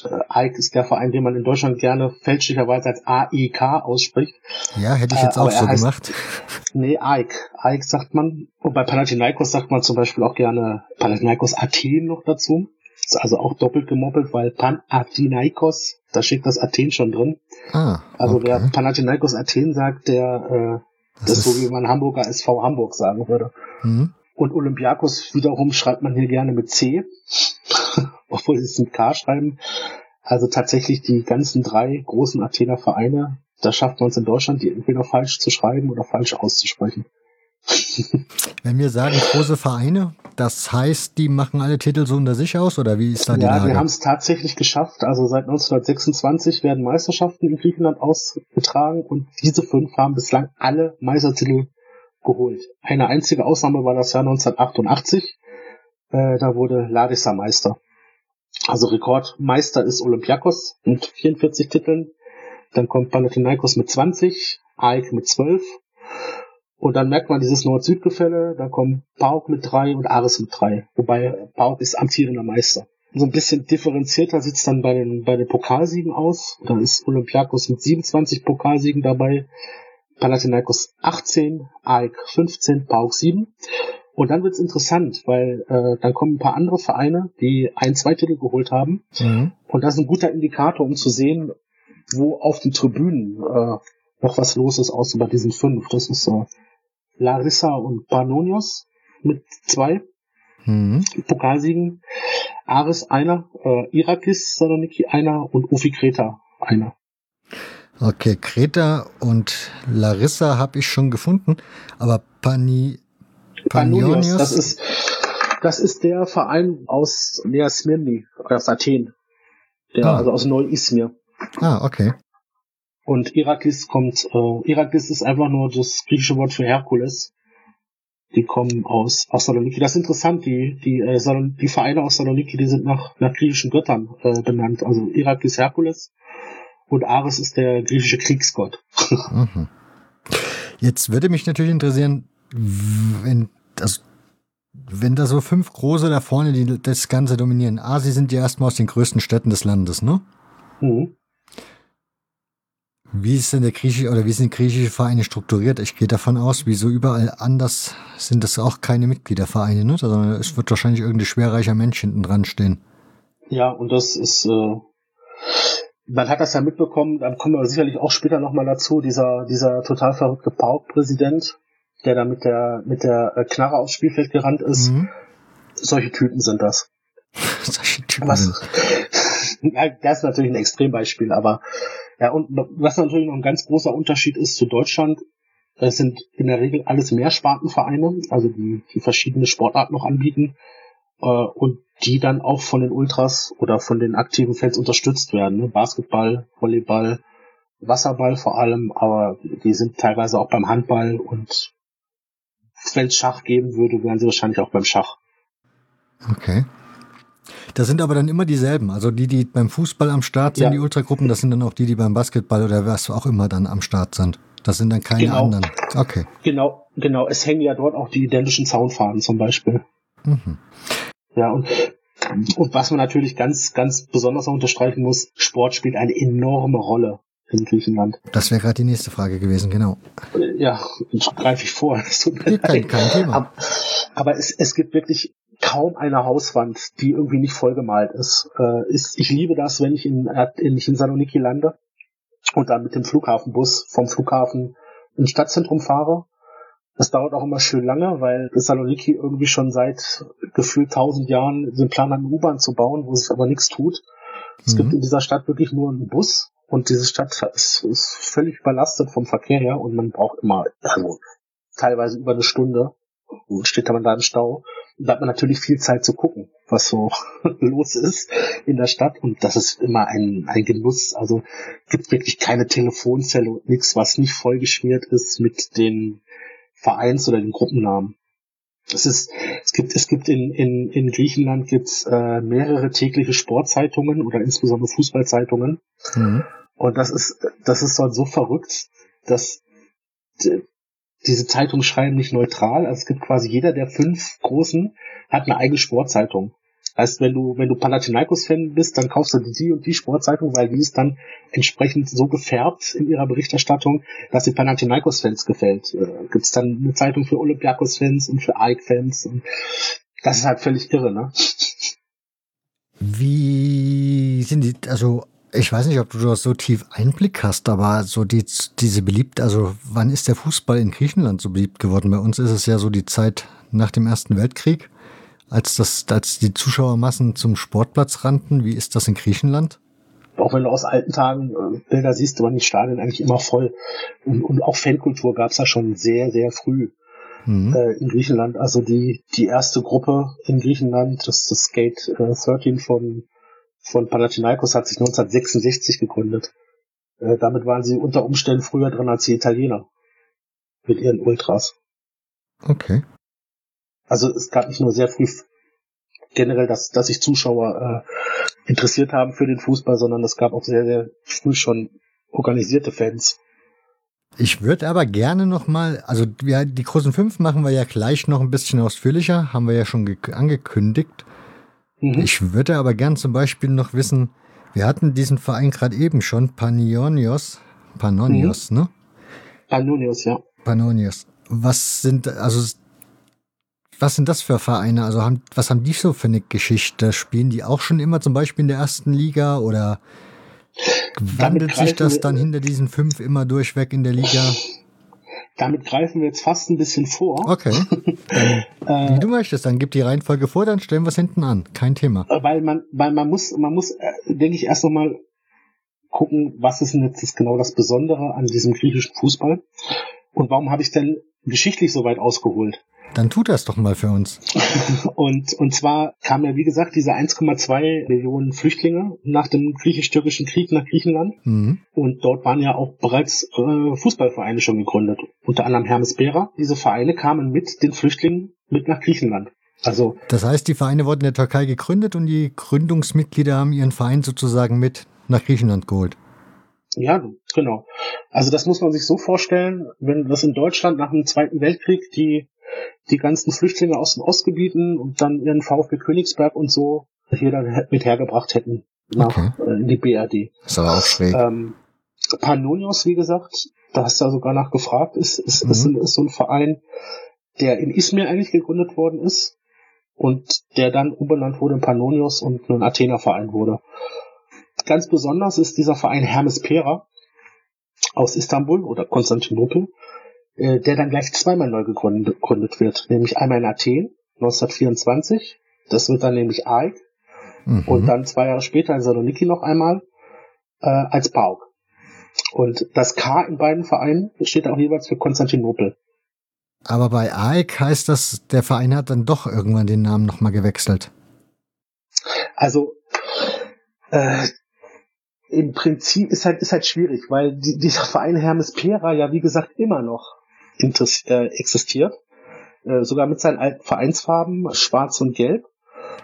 Äh, AEK ist der Verein, den man in Deutschland gerne fälschlicherweise als AEK ausspricht. Ja, hätte ich jetzt äh, auch so heißt, gemacht. Nee, AEK. AEK sagt man. Und bei Panathinaikos sagt man zum Beispiel auch gerne Panathinaikos Athen noch dazu. Ist also auch doppelt gemoppelt, weil Panathinaikos, da steht das Athen schon drin. Ah, also okay. wer Panathinaikos Athen sagt, der äh, das, das ist so, wie man Hamburger SV Hamburg sagen würde. Mhm. Und Olympiakos wiederum schreibt man hier gerne mit C, obwohl sie es mit K schreiben. Also tatsächlich die ganzen drei großen Athener Vereine, da schafft man es in Deutschland, die entweder falsch zu schreiben oder falsch auszusprechen. Wenn wir sagen große Vereine, das heißt, die machen alle Titel so unter sich aus oder wie ist da die Ja, Lage? wir haben es tatsächlich geschafft. Also seit 1926 werden Meisterschaften in Griechenland ausgetragen und diese fünf haben bislang alle Meistertitel geholt. Eine einzige Ausnahme war das Jahr 1988. Äh, da wurde Larissa Meister. Also Rekordmeister ist Olympiakos mit 44 Titeln. Dann kommt Panathinaikos mit 20, AEK mit 12. Und dann merkt man dieses Nord-Süd-Gefälle. Da kommen PAOK mit 3 und Ares mit 3. Wobei PAOK ist amtierender Meister. So ein bisschen differenzierter sieht's dann bei den, bei den Pokalsiegen aus. Da ist Olympiakos mit 27 Pokalsiegen dabei. Panathinaikos 18, AEK 15, PAOK 7. Und dann wird's interessant, weil äh, dann kommen ein paar andere Vereine, die ein, zwei Titel geholt haben. Mhm. Und das ist ein guter Indikator, um zu sehen, wo auf den Tribünen äh, noch was los ist, außer bei diesen fünf. Das ist äh, Larissa und Panonios mit zwei mhm. Pokalsiegen. Ares einer, äh, Irakis Saloniki einer und Ufi Kreta einer. Okay, Kreta und Larissa habe ich schon gefunden, aber Pani Panionios, das ist das ist der Verein aus Nea Smyrni, aus Athen. Der, ah. Also aus Neu-Izmir. Ah, okay. Und Irakis kommt, äh, Irakis ist einfach nur das griechische Wort für Herkules. Die kommen aus, aus Saloniki. Das ist interessant, die, die, äh, Salon, die Vereine aus Saloniki, die sind nach, nach griechischen Göttern äh, benannt. Also Irakis Herkules und Ares ist der griechische Kriegsgott. Mhm. Jetzt würde mich natürlich interessieren, wenn das wenn da so fünf große da vorne die das Ganze dominieren. Ah, sie sind ja erstmal aus den größten Städten des Landes, ne? Mhm. Wie ist denn der griechische oder wie sind griechische Vereine strukturiert? Ich gehe davon aus, wie so überall anders sind das auch keine Mitgliedervereine, ne? Sondern es wird wahrscheinlich irgendein schwerreicher Mensch hinten dran stehen. Ja, und das ist, äh, man hat das ja mitbekommen, da kommen wir sicherlich auch später nochmal dazu, dieser, dieser total verrückte Pauk-Präsident, der da mit der, mit der äh, Knarre aufs Spielfeld gerannt ist. Mhm. Solche Typen sind das. Solche Typen was, das ist natürlich ein Extrembeispiel, aber ja, und was natürlich noch ein ganz großer Unterschied ist zu Deutschland, es sind in der Regel alles Mehrspartenvereine, also die, die verschiedene Sportarten noch anbieten äh, und die dann auch von den Ultras oder von den aktiven Fans unterstützt werden. Ne? Basketball, Volleyball, Wasserball vor allem, aber die sind teilweise auch beim Handball und wenn es Schach geben würde, wären sie wahrscheinlich auch beim Schach. Okay. Das sind aber dann immer dieselben. Also die, die beim Fußball am Start sind, ja. die Ultragruppen, das sind dann auch die, die beim Basketball oder was auch immer dann am Start sind. Das sind dann keine genau. anderen. Okay. Genau, genau. Es hängen ja dort auch die identischen Zaunfahnen zum Beispiel. Mhm. Ja, und, und was man natürlich ganz, ganz besonders unterstreichen muss, Sport spielt eine enorme Rolle in Griechenland. Das wäre gerade die nächste Frage gewesen, genau. Ja, greife ich vor. Das tut mir kein, kein Thema. Aber, aber es, es gibt wirklich kaum eine Hauswand, die irgendwie nicht vollgemalt ist. Äh, ist ich liebe das, wenn ich in, in, in Saloniki lande und dann mit dem Flughafenbus vom Flughafen ins Stadtzentrum fahre. Das dauert auch immer schön lange, weil Saloniki irgendwie schon seit gefühlt tausend Jahren den Plan hat, eine U-Bahn zu bauen, wo sich aber nichts tut. Es mhm. gibt in dieser Stadt wirklich nur einen Bus und diese Stadt ist, ist völlig überlastet vom Verkehr her und man braucht immer, also teilweise über eine Stunde und steht da man da im Stau. Hat man natürlich viel Zeit zu gucken, was so los ist in der Stadt. Und das ist immer ein, ein Genuss. Also gibt wirklich keine Telefonzelle und nichts, was nicht vollgeschmiert ist mit den Vereins- oder den Gruppennamen. Es ist, es gibt, es gibt in, in, in Griechenland gibt's äh, mehrere tägliche Sportzeitungen oder insbesondere Fußballzeitungen. Mhm. Und das ist, das ist dort so verrückt, dass diese Zeitungen schreiben nicht neutral. Also es gibt quasi jeder der fünf großen hat eine eigene Sportzeitung. Heißt, wenn du, wenn du Panathinaikos-Fan bist, dann kaufst du die und die Sportzeitung, weil die ist dann entsprechend so gefärbt in ihrer Berichterstattung, dass sie Panathinaikos-Fans gefällt. Äh, Gibt es dann eine Zeitung für Olympiakos-Fans und für AEK-Fans und das ist halt völlig irre, ne? Wie sind die, also ich weiß nicht, ob du das so tief Einblick hast, aber so die, diese beliebt, also wann ist der Fußball in Griechenland so beliebt geworden? Bei uns ist es ja so die Zeit nach dem Ersten Weltkrieg als, das, als die Zuschauermassen zum Sportplatz rannten. Wie ist das in Griechenland? Auch wenn du aus alten Tagen äh, Bilder siehst, waren die Stadien eigentlich immer voll. Und, und auch Fankultur gab es ja schon sehr, sehr früh mhm. äh, in Griechenland. Also die, die erste Gruppe in Griechenland, das, das Skate äh, 13 von, von Panathinaikos, hat sich 1966 gegründet. Äh, damit waren sie unter Umständen früher dran als die Italiener. Mit ihren Ultras. Okay. Also es gab nicht nur sehr früh generell, dass, dass sich Zuschauer äh, interessiert haben für den Fußball, sondern es gab auch sehr, sehr früh schon organisierte Fans. Ich würde aber gerne noch mal, also ja, die großen fünf machen wir ja gleich noch ein bisschen ausführlicher, haben wir ja schon angekündigt. Mhm. Ich würde aber gern zum Beispiel noch wissen, wir hatten diesen Verein gerade eben schon, Panionios, Panonios, mhm. ne? Panionios, ja. Panionios. Was sind, also was sind das für Vereine? Also haben, was haben die so für eine Geschichte? Spielen die auch schon immer zum Beispiel in der ersten Liga oder wandelt sich das dann hinter diesen fünf immer durchweg in der Liga? Damit greifen wir jetzt fast ein bisschen vor. Okay. Dann, wie du möchtest, dann gib die Reihenfolge vor, dann stellen wir es hinten an. Kein Thema. Äh, weil man, weil man muss, man muss, äh, denke ich, erst nochmal gucken, was ist denn jetzt genau das Besondere an diesem griechischen Fußball? Und warum habe ich denn geschichtlich so weit ausgeholt? Dann tut das doch mal für uns. und, und zwar kam ja, wie gesagt, diese 1,2 Millionen Flüchtlinge nach dem griechisch-türkischen Krieg nach Griechenland. Mhm. Und dort waren ja auch bereits äh, Fußballvereine schon gegründet. Unter anderem Hermes Bera. Diese Vereine kamen mit den Flüchtlingen mit nach Griechenland. Also, das heißt, die Vereine wurden in der Türkei gegründet und die Gründungsmitglieder haben ihren Verein sozusagen mit nach Griechenland geholt. Ja, genau. Also das muss man sich so vorstellen, wenn das in Deutschland nach dem Zweiten Weltkrieg die die ganzen Flüchtlinge aus den Ostgebieten und dann ihren VfB Königsberg und so hier dann mit hergebracht hätten nach okay. äh, in die BRD. ist aber auch schräg. Ähm, Pannonios, wie gesagt, da hast du ja sogar nachgefragt, ist, ist, mhm. ist, ist so ein Verein, der in Izmir eigentlich gegründet worden ist und der dann umbenannt wurde in Pannonios und nun Athener Verein wurde. Ganz besonders ist dieser Verein Hermes Pera aus Istanbul oder Konstantinopel. Äh, der dann gleich zweimal neu gegründet wird, nämlich einmal in Athen 1924, das wird dann nämlich AEK mhm. und dann zwei Jahre später in Saloniki noch einmal äh, als PAOK. Und das K in beiden Vereinen steht auch jeweils für Konstantinopel. Aber bei AEK heißt das, der Verein hat dann doch irgendwann den Namen nochmal gewechselt. Also äh, im Prinzip ist halt ist halt schwierig, weil die, dieser Verein Hermes Pera ja wie gesagt immer noch äh, existiert. Äh, sogar mit seinen alten Vereinsfarben, schwarz und gelb.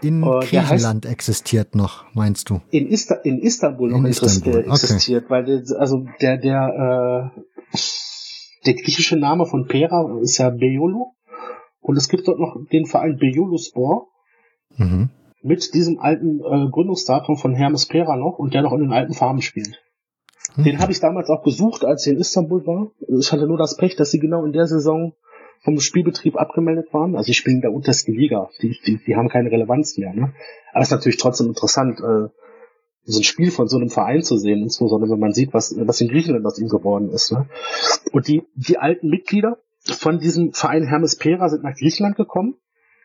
In äh, Griechenland existiert noch, meinst du? In, Ista in Istanbul in noch Istanbul. existiert, okay. weil der, also der, der, äh, der griechische Name von Pera ist ja Beolo. Und es gibt dort noch den Verein Beoluspor. Mhm. Mit diesem alten äh, Gründungsdatum von Hermes Pera noch und der noch in den alten Farben spielt. Mhm. Den habe ich damals auch besucht, als ich in Istanbul war. Ich hatte nur das Pech, dass sie genau in der Saison vom Spielbetrieb abgemeldet waren. Also die spielen in der untersten Liga. Die, die, die haben keine Relevanz mehr. Ne? Aber es ist natürlich trotzdem interessant, äh, so ein Spiel von so einem Verein zu sehen, insbesondere wenn man sieht, was, was in Griechenland aus ihm geworden ist. Ne? Und die, die alten Mitglieder von diesem Verein Hermes Pera sind nach Griechenland gekommen.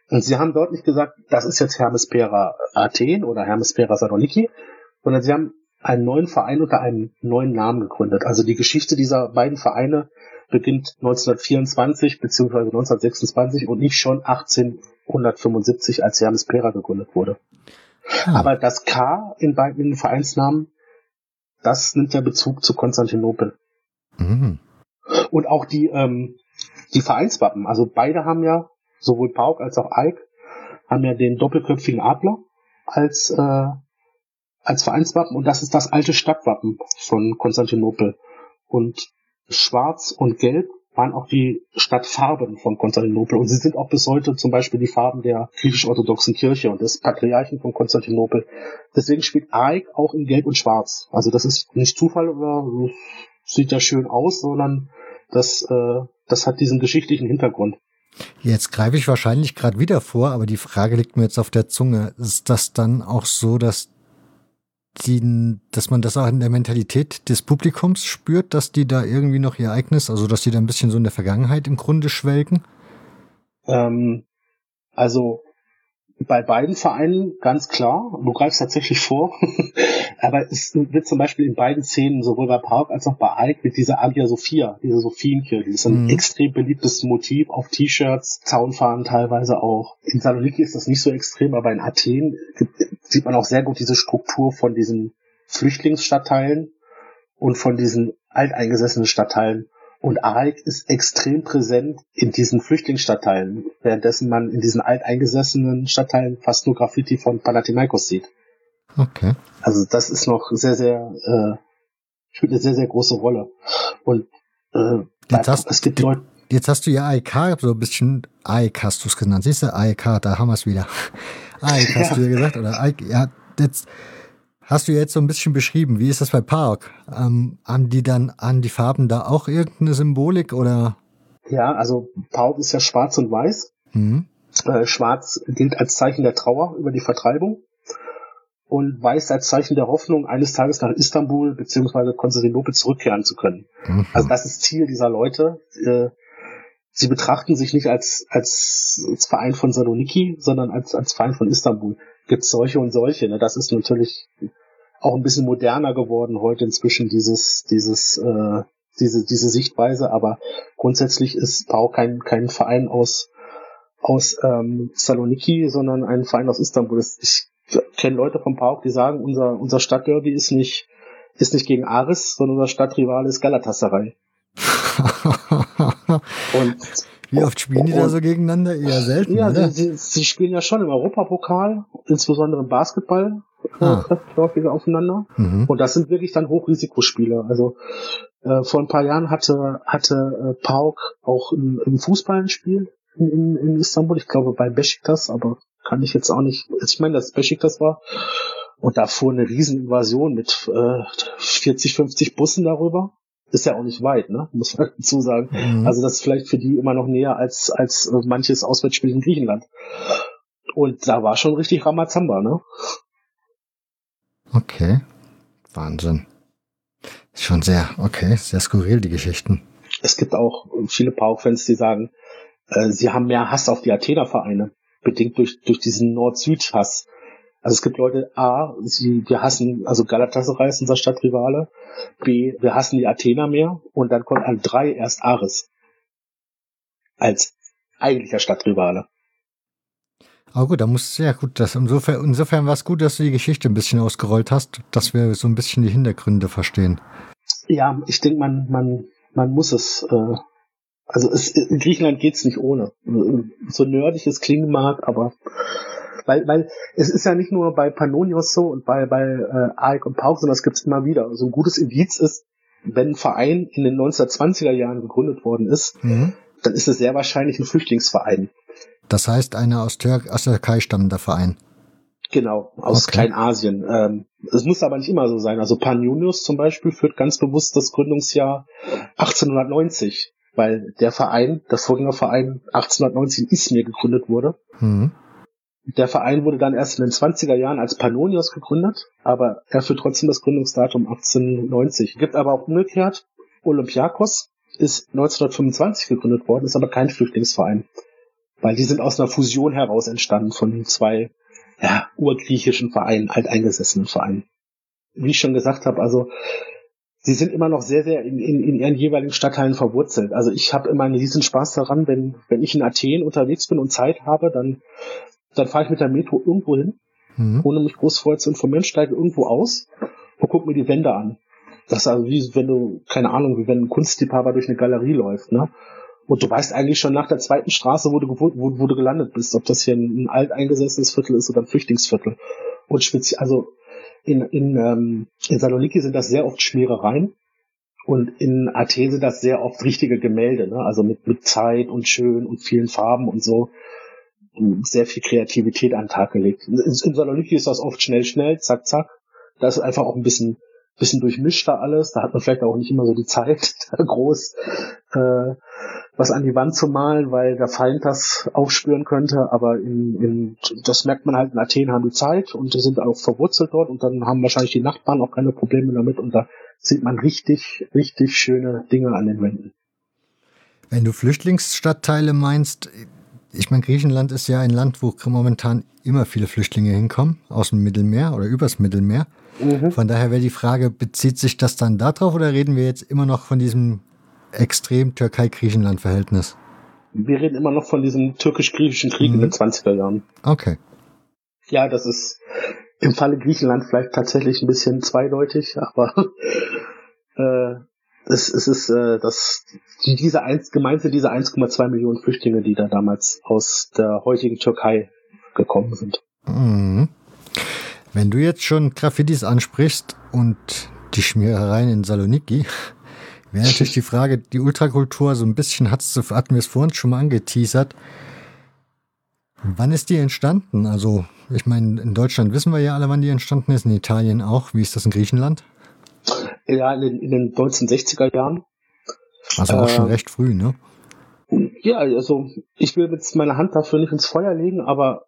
Und sie haben dort nicht gesagt, das ist jetzt Hermes Pera Athen oder Hermes Pera Saloniki, sondern sie haben einen neuen Verein unter einem neuen Namen gegründet. Also die Geschichte dieser beiden Vereine beginnt 1924 bzw. 1926 und nicht schon 1875, als Janis Pera gegründet wurde. Hm. Aber das K in beiden Vereinsnamen, das nimmt ja Bezug zu Konstantinopel. Mhm. Und auch die, ähm, die Vereinswappen, also beide haben ja, sowohl Pauk als auch Eik, haben ja den doppelköpfigen Adler als äh, als Vereinswappen und das ist das alte Stadtwappen von Konstantinopel. Und schwarz und gelb waren auch die Stadtfarben von Konstantinopel und sie sind auch bis heute zum Beispiel die Farben der griechisch-orthodoxen Kirche und des Patriarchen von Konstantinopel. Deswegen spielt Aik auch in Gelb und Schwarz. Also das ist nicht Zufall oder sieht ja schön aus, sondern das, äh, das hat diesen geschichtlichen Hintergrund. Jetzt greife ich wahrscheinlich gerade wieder vor, aber die Frage liegt mir jetzt auf der Zunge. Ist das dann auch so, dass die, dass man das auch in der Mentalität des Publikums spürt, dass die da irgendwie noch ihr eigenes, also dass die da ein bisschen so in der Vergangenheit im Grunde schwelgen? Ähm, also bei beiden Vereinen ganz klar, du greifst tatsächlich vor, aber es wird zum Beispiel in beiden Szenen, sowohl bei Park als auch bei Ike, mit dieser Agia Sophia, diese Sophienkill, die ist ein mhm. extrem beliebtes Motiv auf T-Shirts, Zaunfahnen teilweise auch. In Saloniki ist das nicht so extrem, aber in Athen sieht man auch sehr gut diese Struktur von diesen Flüchtlingsstadtteilen und von diesen alteingesessenen Stadtteilen. Und AEK ist extrem präsent in diesen Flüchtlingsstadtteilen, währenddessen man in diesen alteingesessenen Stadtteilen fast nur Graffiti von Panathinaikos sieht. Okay. Also das ist noch sehr, sehr, äh, spielt eine sehr, sehr große Rolle. Und äh, jetzt hast, es gibt Leute. Jetzt hast du ja AEK so ein bisschen, AEK hast du es genannt, siehst du, AEK, da haben wir es wieder. AEK hast ja. du ja gesagt, oder AEK, ja, jetzt hast du jetzt so ein bisschen beschrieben. Wie ist das bei Park? Ähm, haben die dann an die Farben da auch irgendeine Symbolik oder? Ja, also Park ist ja schwarz und weiß. Mhm. Äh, schwarz gilt als Zeichen der Trauer über die Vertreibung und weiß als Zeichen der Hoffnung, eines Tages nach Istanbul bzw. Konstantinopel zurückkehren zu können. Mhm. Also das ist Ziel dieser Leute. Äh, sie betrachten sich nicht als, als, als Verein von Saloniki, sondern als, als Verein von Istanbul. Gibt solche und solche. Ne? Das ist natürlich auch ein bisschen moderner geworden heute inzwischen, dieses, dieses, äh, diese, diese Sichtweise, aber grundsätzlich ist Pau kein, kein Verein aus, aus ähm, Saloniki, sondern ein Verein aus Istanbul. Ich kenne Leute vom Park, die sagen, unser, unser Stadtderby ist nicht, ist nicht gegen Aris, sondern unser Stadtrivale ist Galatasaray. und wie oft spielen die da so gegeneinander? Eher selten. Ja, oder? Sie, sie, spielen ja schon im Europapokal, insbesondere im Basketball, ah. treffen häufiger aufeinander. Mhm. Und das sind wirklich dann Hochrisikospiele. Also äh, vor ein paar Jahren hatte hatte äh, Pauk auch im, im Fußball ein Spiel in, in, in Istanbul. Ich glaube bei Besiktas, aber kann ich jetzt auch nicht. Also ich meine, dass Besiktas war. Und da fuhr eine Rieseninvasion mit äh, 40, 50 Bussen darüber. Ist ja auch nicht weit, ne? Muss man dazu sagen. Mhm. Also das ist vielleicht für die immer noch näher als, als manches Auswärtsspiel in Griechenland. Und da war schon richtig Ramazamba, ne? Okay. Wahnsinn. Schon sehr, okay, sehr skurril, die Geschichten. Es gibt auch viele Pauk-Fans, die sagen, äh, sie haben mehr Hass auf die Athener-Vereine, bedingt durch, durch diesen Nord-Süd-Hass. Also es gibt Leute, A, sie, wir hassen, also Galatasaray ist unser Stadtrivale, B, wir hassen die Athener mehr und dann kommt an drei erst Ares als eigentlicher Stadtrivale. Aber gut, da muss ja gut, das insofern, insofern war es gut, dass du die Geschichte ein bisschen ausgerollt hast, dass wir so ein bisschen die Hintergründe verstehen. Ja, ich denke, man, man, man muss es, äh, also es, in Griechenland geht's nicht ohne. So nerdig es klingen mag, aber weil, weil es ist ja nicht nur bei Pannonios so und bei, bei äh, AEK und Pauk, sondern es gibt's immer wieder. So ein gutes Indiz ist, wenn ein Verein in den 1920er Jahren gegründet worden ist, mhm. dann ist es sehr wahrscheinlich ein Flüchtlingsverein. Das heißt, einer aus, Tür aus der Türkei stammender Verein. Genau, aus okay. Kleinasien. Ähm, es muss aber nicht immer so sein. Also Panionios zum Beispiel führt ganz bewusst das Gründungsjahr 1890, weil der Verein, der Vorgängerverein 1890 in Izmir gegründet wurde. Mhm. Der Verein wurde dann erst in den 20er Jahren als Pannonios gegründet, aber er führt trotzdem das Gründungsdatum 1890. Gibt aber auch umgekehrt, Olympiakos ist 1925 gegründet worden, ist aber kein Flüchtlingsverein. Weil die sind aus einer Fusion heraus entstanden von zwei ja, urgriechischen Vereinen, alteingesessenen Vereinen. Wie ich schon gesagt habe, also sie sind immer noch sehr, sehr in, in, in ihren jeweiligen Stadtteilen verwurzelt. Also ich habe immer einen riesen Spaß daran, wenn, wenn ich in Athen unterwegs bin und Zeit habe, dann dann fahre ich mit der Metro irgendwo hin, mhm. ohne mich groß vorher zu informieren, steige irgendwo aus und gucke mir die Wände an. Das ist also wie wenn du, keine Ahnung, wie wenn ein Kunstliebhaber durch eine Galerie läuft, ne? Und du weißt eigentlich schon nach der zweiten Straße, wo du, wo, wo du gelandet bist, ob das hier ein, ein alteingesessenes Viertel ist oder ein Flüchtlingsviertel. Und speziell, also in, in, ähm, in Saloniki sind das sehr oft Schmierereien. Und in Athen sind das sehr oft richtige Gemälde, ne? also mit, mit Zeit und schön und vielen Farben und so sehr viel Kreativität an den Tag gelegt. In, in Saloniki ist das oft schnell, schnell, zack, zack. Da ist einfach auch ein bisschen, bisschen durchmischter alles. Da hat man vielleicht auch nicht immer so die Zeit, da groß äh, was an die Wand zu malen, weil der Feind das aufspüren könnte. Aber in, in, das merkt man halt in Athen haben die Zeit und die sind auch verwurzelt dort und dann haben wahrscheinlich die Nachbarn auch keine Probleme damit und da sieht man richtig, richtig schöne Dinge an den Wänden. Wenn du Flüchtlingsstadtteile meinst, ich meine, Griechenland ist ja ein Land, wo momentan immer viele Flüchtlinge hinkommen, aus dem Mittelmeer oder übers Mittelmeer. Mhm. Von daher wäre die Frage, bezieht sich das dann darauf oder reden wir jetzt immer noch von diesem extrem Türkei-Griechenland-Verhältnis? Wir reden immer noch von diesem türkisch-griechischen Krieg mhm. in den 20er Jahren. Okay. Ja, das ist im Falle Griechenland vielleicht tatsächlich ein bisschen zweideutig, aber äh, es, es ist äh, das die, diese eins, gemeinte diese 1,2 Millionen Flüchtlinge, die da damals aus der heutigen Türkei gekommen sind. Mhm. Wenn du jetzt schon Graffitis ansprichst und die Schmierereien in Saloniki, wäre natürlich die Frage, die Ultrakultur, so ein bisschen hat's, hatten wir es vorhin schon mal angeteasert. Wann ist die entstanden? Also, ich meine, in Deutschland wissen wir ja alle, wann die entstanden ist, in Italien auch. Wie ist das in Griechenland? Ja, in den, in den 1960er Jahren. Also auch äh, schon recht früh, ne? Ja, also ich will jetzt meine Hand dafür nicht ins Feuer legen, aber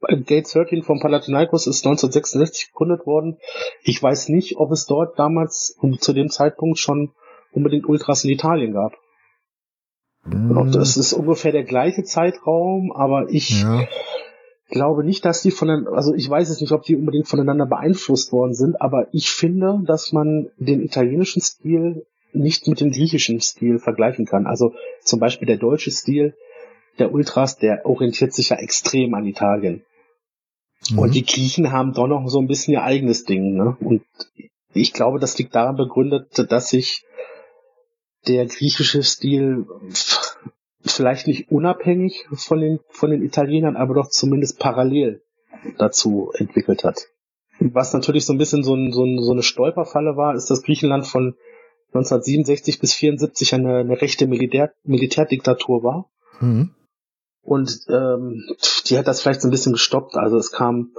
Gate 13 von Panathinaikos ist 1966 gegründet worden. Ich weiß nicht, ob es dort damals und zu dem Zeitpunkt schon unbedingt Ultras in Italien gab. Mm. Das ist ungefähr der gleiche Zeitraum, aber ich ja. Glaube nicht, dass die von, also ich weiß es nicht, ob die unbedingt voneinander beeinflusst worden sind, aber ich finde, dass man den italienischen Stil nicht mit dem griechischen Stil vergleichen kann. Also zum Beispiel der deutsche Stil der Ultras, der orientiert sich ja extrem an Italien. Mhm. Und die Griechen haben doch noch so ein bisschen ihr eigenes Ding. Ne? Und ich glaube, das liegt daran begründet, dass sich der griechische Stil vielleicht nicht unabhängig von den, von den Italienern, aber doch zumindest parallel dazu entwickelt hat. Was natürlich so ein bisschen so, ein, so, ein, so eine Stolperfalle war, ist, dass Griechenland von 1967 bis 74 eine, eine rechte Militär, Militärdiktatur war. Mhm. Und ähm, die hat das vielleicht so ein bisschen gestoppt. Also es kam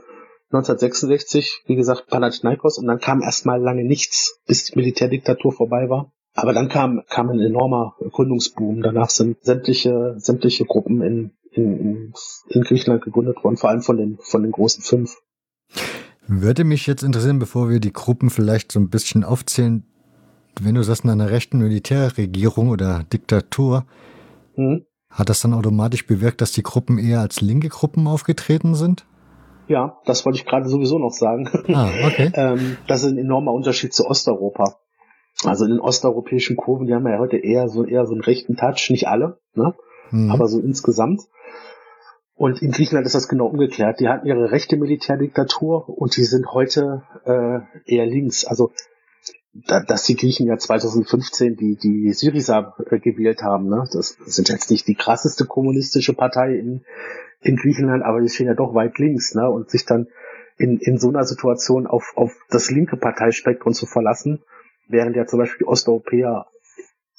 1966, wie gesagt, Panathinaikos und dann kam erstmal lange nichts, bis die Militärdiktatur vorbei war. Aber dann kam, kam ein enormer Gründungsboom. Danach sind sämtliche, sämtliche Gruppen in, in, in Griechenland gegründet worden, vor allem von den, von den großen fünf. Würde mich jetzt interessieren, bevor wir die Gruppen vielleicht so ein bisschen aufzählen, wenn du sagst, in einer rechten Militärregierung oder Diktatur, mhm. hat das dann automatisch bewirkt, dass die Gruppen eher als linke Gruppen aufgetreten sind? Ja, das wollte ich gerade sowieso noch sagen. Ah, okay. ähm, das ist ein enormer Unterschied zu Osteuropa. Also in den osteuropäischen Kurven, die haben ja heute eher so eher so einen rechten Touch, nicht alle, ne? Mhm. aber so insgesamt. Und in Griechenland ist das genau umgekehrt. Die hatten ihre rechte Militärdiktatur und die sind heute äh, eher links. Also da, dass die Griechen ja 2015 die, die Syriza äh, gewählt haben. Ne? Das sind jetzt nicht die krasseste kommunistische Partei in, in Griechenland, aber die stehen ja doch weit links. Ne? Und sich dann in, in so einer Situation auf, auf das linke Parteispektrum zu verlassen, während ja zum Beispiel die Osteuropäer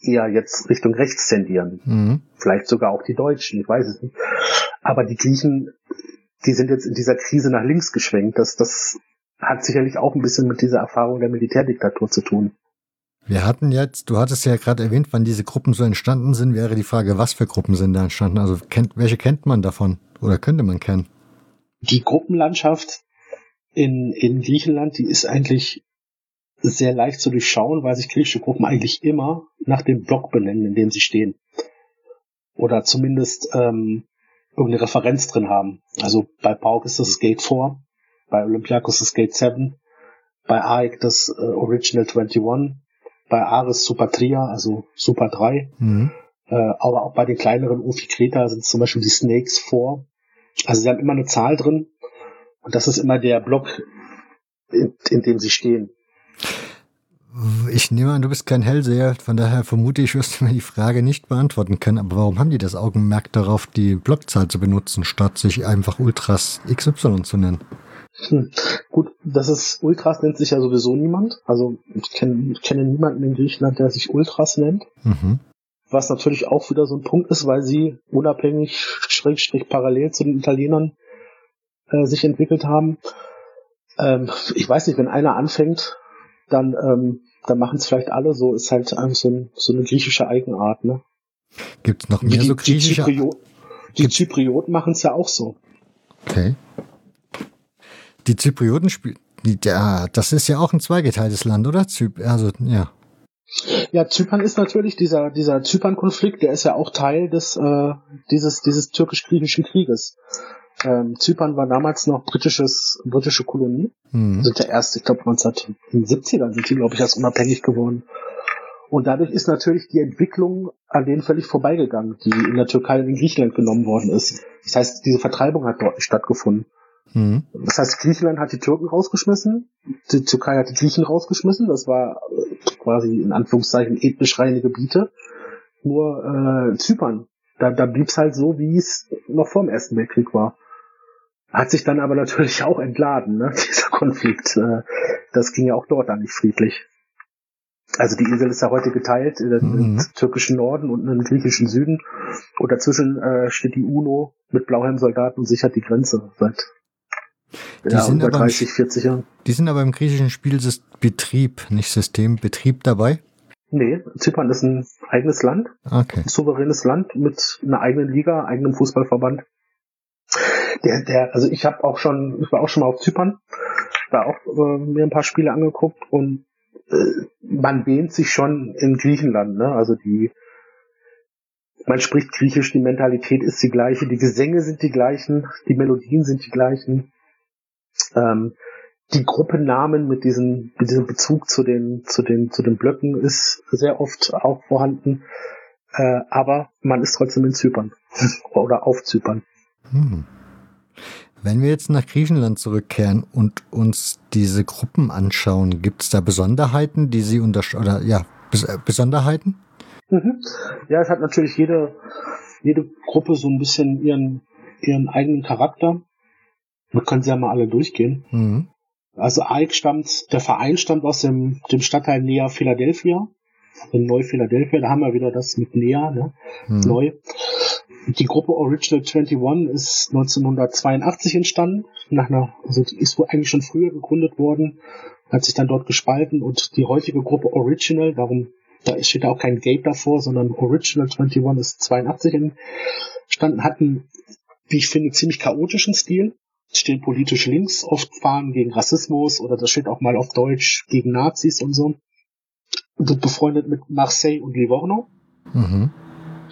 eher jetzt Richtung rechts tendieren. Mhm. Vielleicht sogar auch die Deutschen, ich weiß es nicht. Aber die Griechen, die sind jetzt in dieser Krise nach links geschwenkt. Das, das hat sicherlich auch ein bisschen mit dieser Erfahrung der Militärdiktatur zu tun. Wir hatten jetzt, du hattest ja gerade erwähnt, wann diese Gruppen so entstanden sind, wäre die Frage, was für Gruppen sind da entstanden? Also kennt, welche kennt man davon oder könnte man kennen? Die Gruppenlandschaft in, in Griechenland, die ist eigentlich sehr leicht zu durchschauen, weil sich griechische Gruppen eigentlich immer nach dem Block benennen, in dem sie stehen. Oder zumindest ähm, irgendeine Referenz drin haben. Also bei Pauk ist das Gate 4, bei Olympiakos das Gate 7, bei AEK das äh, Original 21, bei Ares Super Tria, also Super 3. Mhm. Äh, aber auch bei den kleineren Ufi Kreta sind zum Beispiel die Snakes 4. Also sie haben immer eine Zahl drin und das ist immer der Block, in, in dem sie stehen. Ich nehme an, du bist kein Hellseher, von daher vermute ich, wirst du mir die Frage nicht beantworten können. Aber warum haben die das Augenmerk darauf, die Blockzahl zu benutzen, statt sich einfach Ultras XY zu nennen? Hm. Gut, das ist Ultras nennt sich ja sowieso niemand. Also ich kenne ich kenne niemanden in Griechenland, der sich Ultras nennt. Mhm. Was natürlich auch wieder so ein Punkt ist, weil sie unabhängig, schrägstrich parallel zu den Italienern äh, sich entwickelt haben. Ähm, ich weiß nicht, wenn einer anfängt, dann, ähm, dann machen es vielleicht alle so, ist halt einfach so, ein, so eine griechische Eigenart, ne? Gibt's noch mehr die, so griechische? Die, Zyprio die Zyprioten machen es ja auch so. Okay. Die Zyprioten spielen, ja, das ist ja auch ein zweigeteiltes Land, oder? Zyp also, ja. Ja, Zypern ist natürlich dieser dieser Zypern-Konflikt, der ist ja auch Teil des äh, dieses dieses türkisch-griechischen Krieges. Ähm, Zypern war damals noch britisches britische Kolonie. Mhm. Sind der erste, ich glaube 1970ern sind die, glaube ich, erst unabhängig geworden. Und dadurch ist natürlich die Entwicklung an denen völlig vorbeigegangen, die in der Türkei und in Griechenland genommen worden ist. Das heißt, diese Vertreibung hat dort nicht stattgefunden. Mhm. Das heißt, Griechenland hat die Türken rausgeschmissen, die Türkei hat die Griechen rausgeschmissen. Das war äh, quasi in Anführungszeichen ethnisch reine Gebiete. Nur äh, Zypern, da, da blieb es halt so, wie es noch vor dem Ersten Weltkrieg war. Hat sich dann aber natürlich auch entladen, ne, dieser Konflikt. Äh, das ging ja auch dort dann nicht friedlich. Also die Insel ist ja heute geteilt in den mhm. türkischen Norden und in den griechischen Süden. Und dazwischen äh, steht die UNO mit Blauhelmsoldaten und sichert die Grenze seit die ja, sind aber 30, 40 Jahren. Die sind aber im griechischen Spiel Betrieb, nicht System, Betrieb dabei? Nee, Zypern ist ein eigenes Land. Okay. Ein souveränes Land mit einer eigenen Liga, eigenem Fußballverband. Der, der, also ich habe auch schon, ich war auch schon mal auf Zypern, da auch äh, mir ein paar Spiele angeguckt und äh, man wähnt sich schon in Griechenland, ne? Also die, man spricht Griechisch, die Mentalität ist die gleiche, die Gesänge sind die gleichen, die Melodien sind die gleichen. Ähm, die Gruppennamen mit diesem, mit diesem Bezug zu den, zu den, zu den Blöcken ist sehr oft auch vorhanden. Äh, aber man ist trotzdem in Zypern oder auf Zypern. Hm. Wenn wir jetzt nach Griechenland zurückkehren und uns diese Gruppen anschauen, gibt es da Besonderheiten, die Sie oder ja Bes äh, Besonderheiten? Mhm. Ja, es hat natürlich jede jede Gruppe so ein bisschen ihren ihren eigenen Charakter. Wir können sie ja mal alle durchgehen. Mhm. Also Ike stammt, der Verein stammt aus dem, dem Stadtteil Nea Philadelphia. In Neu-Philadelphia, da haben wir wieder das mit Nea, ne? Mhm. Neu. Die Gruppe Original 21 ist 1982 entstanden, nach einer, also die ist wohl eigentlich schon früher gegründet worden, hat sich dann dort gespalten und die heutige Gruppe Original, darum, da steht auch kein Gate davor, sondern Original 21 ist 82 entstanden, hatten, wie ich finde, ziemlich chaotischen Stil, stehen politisch links, oft fahren gegen Rassismus oder das steht auch mal auf Deutsch gegen Nazis und so. Und befreundet mit Marseille und Livorno. Mhm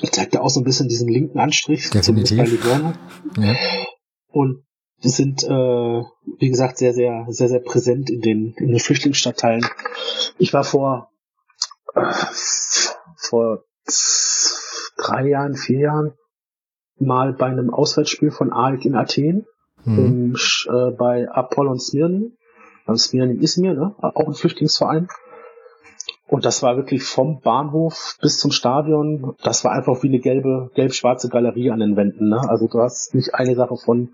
zeigt ja auch so ein bisschen diesen linken Anstrich, Definitiv. zumindest bei Livorno. Ja. Und die sind, äh, wie gesagt, sehr, sehr, sehr, sehr präsent in den, in den Flüchtlingsstadtteilen. Ich war vor, äh, vor drei Jahren, vier Jahren mal bei einem Auswärtsspiel von AEK in Athen, mhm. im, äh, bei Apollon Smirni. Also Smirni ist mir, ne? Auch ein Flüchtlingsverein. Und das war wirklich vom Bahnhof bis zum Stadion. Das war einfach wie eine gelbe, gelb-schwarze Galerie an den Wänden. Ne? Also du hast nicht eine Sache von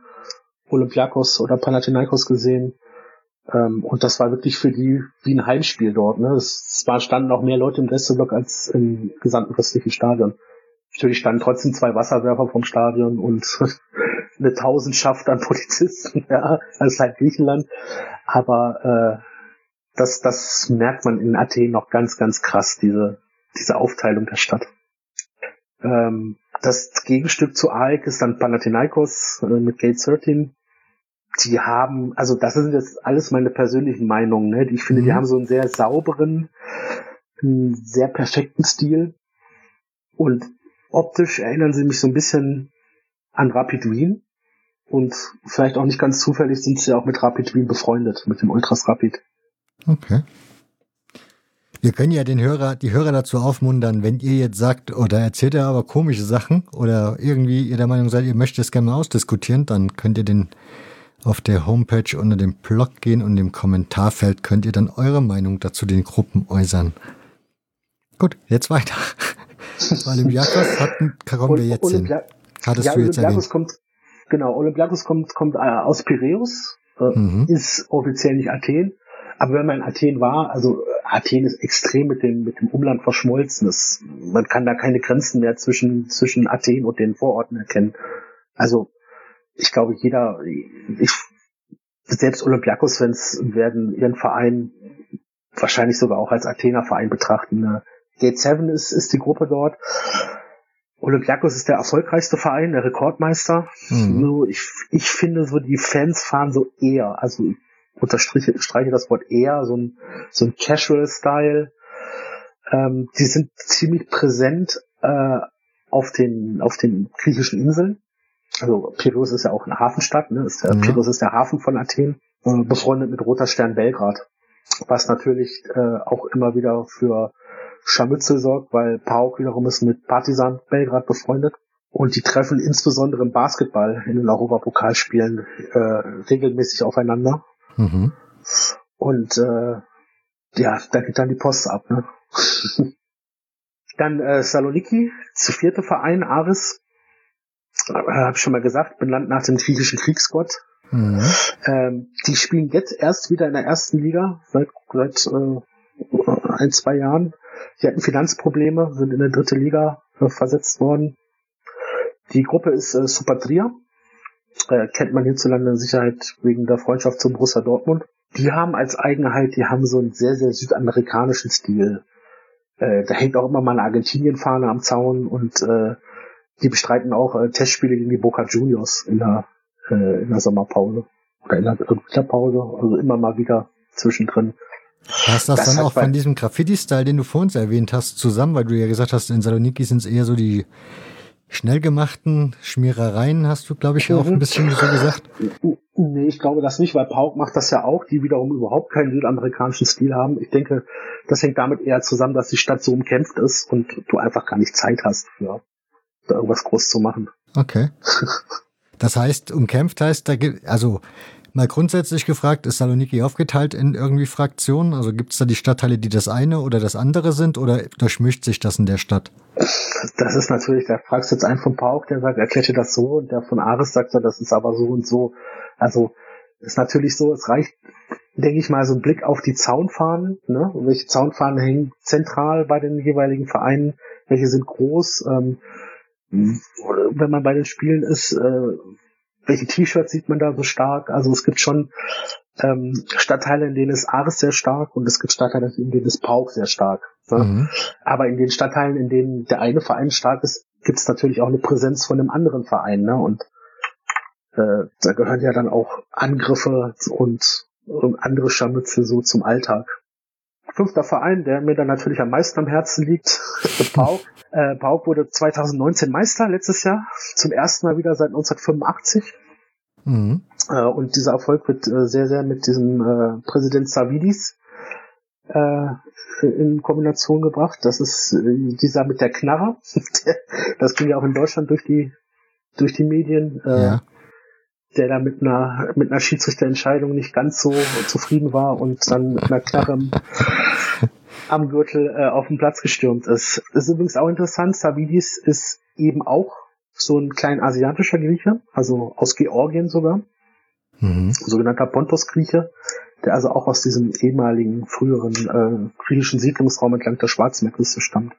Olympiakos oder Panathinaikos gesehen. Ähm, und das war wirklich für die wie ein Heimspiel dort. Ne? Es war, standen auch mehr Leute im Gästeblock als im gesamten restlichen Stadion. Natürlich standen trotzdem zwei Wasserwerfer vom Stadion und eine Tausendschaft an Polizisten, ja, als halt Griechenland. Aber äh, das, das merkt man in Athen noch ganz, ganz krass, diese, diese Aufteilung der Stadt. Ähm, das Gegenstück zu AEK ist dann Panathinaikos äh, mit Gate 13. Die haben, also das sind jetzt alles meine persönlichen Meinungen, ne? Ich finde, mhm. die haben so einen sehr sauberen, einen sehr perfekten Stil. Und optisch erinnern sie mich so ein bisschen an Rapid Wien. Und vielleicht auch nicht ganz zufällig sind sie auch mit Rapid Wien befreundet, mit dem Ultras Rapid. Okay. Wir können ja den Hörer, die Hörer dazu aufmuntern, wenn ihr jetzt sagt, oder erzählt ihr aber komische Sachen oder irgendwie ihr der Meinung seid, ihr möchtet es gerne mal ausdiskutieren, dann könnt ihr den auf der Homepage unter dem Blog gehen und im Kommentarfeld könnt ihr dann eure Meinung dazu den Gruppen äußern. Gut, jetzt weiter. Olympiakos hatten, kommen wir jetzt hin. Hattest ja, du jetzt Olympiakos kommt, genau, Olympiakos kommt, kommt äh, aus Piräus, äh, mhm. ist offiziell nicht Athen, aber wenn man in Athen war, also Athen ist extrem mit dem, mit dem Umland verschmolzen. Das, man kann da keine Grenzen mehr zwischen, zwischen Athen und den Vororten erkennen. Also, ich glaube, jeder, ich, selbst Olympiakos-Fans werden ihren Verein wahrscheinlich sogar auch als Athener Verein betrachten. Gate 7 ist, ist die Gruppe dort. Olympiakos ist der erfolgreichste Verein, der Rekordmeister. Mhm. ich, ich finde so, die Fans fahren so eher. Also unterstreiche streiche das Wort eher, so ein, so ein Casual-Style. Ähm, die sind ziemlich präsent äh, auf den auf den griechischen Inseln. Also Piräus ist ja auch eine Hafenstadt, ne? Ist der, mhm. Piräus ist der Hafen von Athen, äh, befreundet mit Roter Stern Belgrad, was natürlich äh, auch immer wieder für Scharmützel sorgt, weil PAOK wiederum ist mit Partisan Belgrad befreundet. Und die treffen insbesondere im Basketball in den Europapokalspielen äh, regelmäßig aufeinander. Mhm. Und äh, ja, da geht dann die Post ab. Ne? dann äh, Saloniki, zu vierte Verein, Aris. Äh, Habe ich schon mal gesagt, benannt nach dem griechischen Kriegsgott. Mhm. Ähm, die spielen jetzt erst wieder in der ersten Liga, seit, seit äh, ein, zwei Jahren. Die hatten Finanzprobleme, sind in der dritte Liga äh, versetzt worden. Die Gruppe ist äh, Super Trier. Äh, kennt man hierzulande in Sicherheit wegen der Freundschaft zum Borussia Dortmund. Die haben als Eigenheit, die haben so einen sehr, sehr südamerikanischen Stil. Äh, da hängt auch immer mal eine Argentinien-Fahne am Zaun und äh, die bestreiten auch äh, Testspiele gegen die Boca Juniors in der, äh, in der Sommerpause. Oder in der Winterpause, also immer mal wieder zwischendrin. Passt das, das dann auch von diesem Graffiti-Style, den du vor uns erwähnt hast, zusammen, weil du ja gesagt hast, in Saloniki sind es eher so die schnell gemachten Schmierereien, hast du, glaube ich, mhm. auch ein bisschen so gesagt. Nee, ich glaube das nicht, weil Pauk macht das ja auch, die wiederum überhaupt keinen südamerikanischen Stil haben. Ich denke, das hängt damit eher zusammen, dass die Stadt so umkämpft ist und du einfach gar nicht Zeit hast, für da irgendwas groß zu machen. Okay. Das heißt, umkämpft heißt, da gibt, also Mal grundsätzlich gefragt, ist Saloniki aufgeteilt in irgendwie Fraktionen? Also gibt es da die Stadtteile, die das eine oder das andere sind oder durchmischt sich das in der Stadt? Das ist natürlich, da fragst du jetzt einen von Pauk, der sagt, erklärt dir das so und der von Ares sagt, das ist aber so und so. Also ist natürlich so, es reicht, denke ich mal, so ein Blick auf die Zaunfahnen, ne? welche Zaunfahnen hängen zentral bei den jeweiligen Vereinen, welche sind groß, ähm, wenn man bei den Spielen ist, äh, welche T-Shirts sieht man da so stark? Also es gibt schon ähm, Stadtteile, in denen ist Ares sehr stark und es gibt Stadtteile, in denen ist Pauk sehr stark. Ne? Mhm. Aber in den Stadtteilen, in denen der eine Verein stark ist, gibt es natürlich auch eine Präsenz von einem anderen Verein. Ne? Und äh, da gehören ja dann auch Angriffe und, und andere Scharmützel so zum Alltag. Fünfter Verein, der mir dann natürlich am meisten am Herzen liegt, Pauk. Äh, Pauk wurde 2019 Meister letztes Jahr, zum ersten Mal wieder seit 1985. Mhm. Äh, und dieser Erfolg wird äh, sehr, sehr mit diesem äh, Präsident Savidis äh, in Kombination gebracht. Das ist äh, dieser mit der Knarre. das ging ja auch in Deutschland durch die durch die Medien. Äh, ja. Der da mit einer mit einer Schiedsrichterentscheidung nicht ganz so zufrieden war und dann mit einer Knarre am Gürtel äh, auf den Platz gestürmt ist. Das ist übrigens auch interessant. Savidis ist eben auch so ein klein asiatischer Grieche, also aus Georgien sogar. Mhm. Sogenannter Pontos-Grieche, der also auch aus diesem ehemaligen früheren äh, griechischen Siedlungsraum entlang der Schwarzmeerküste stammt.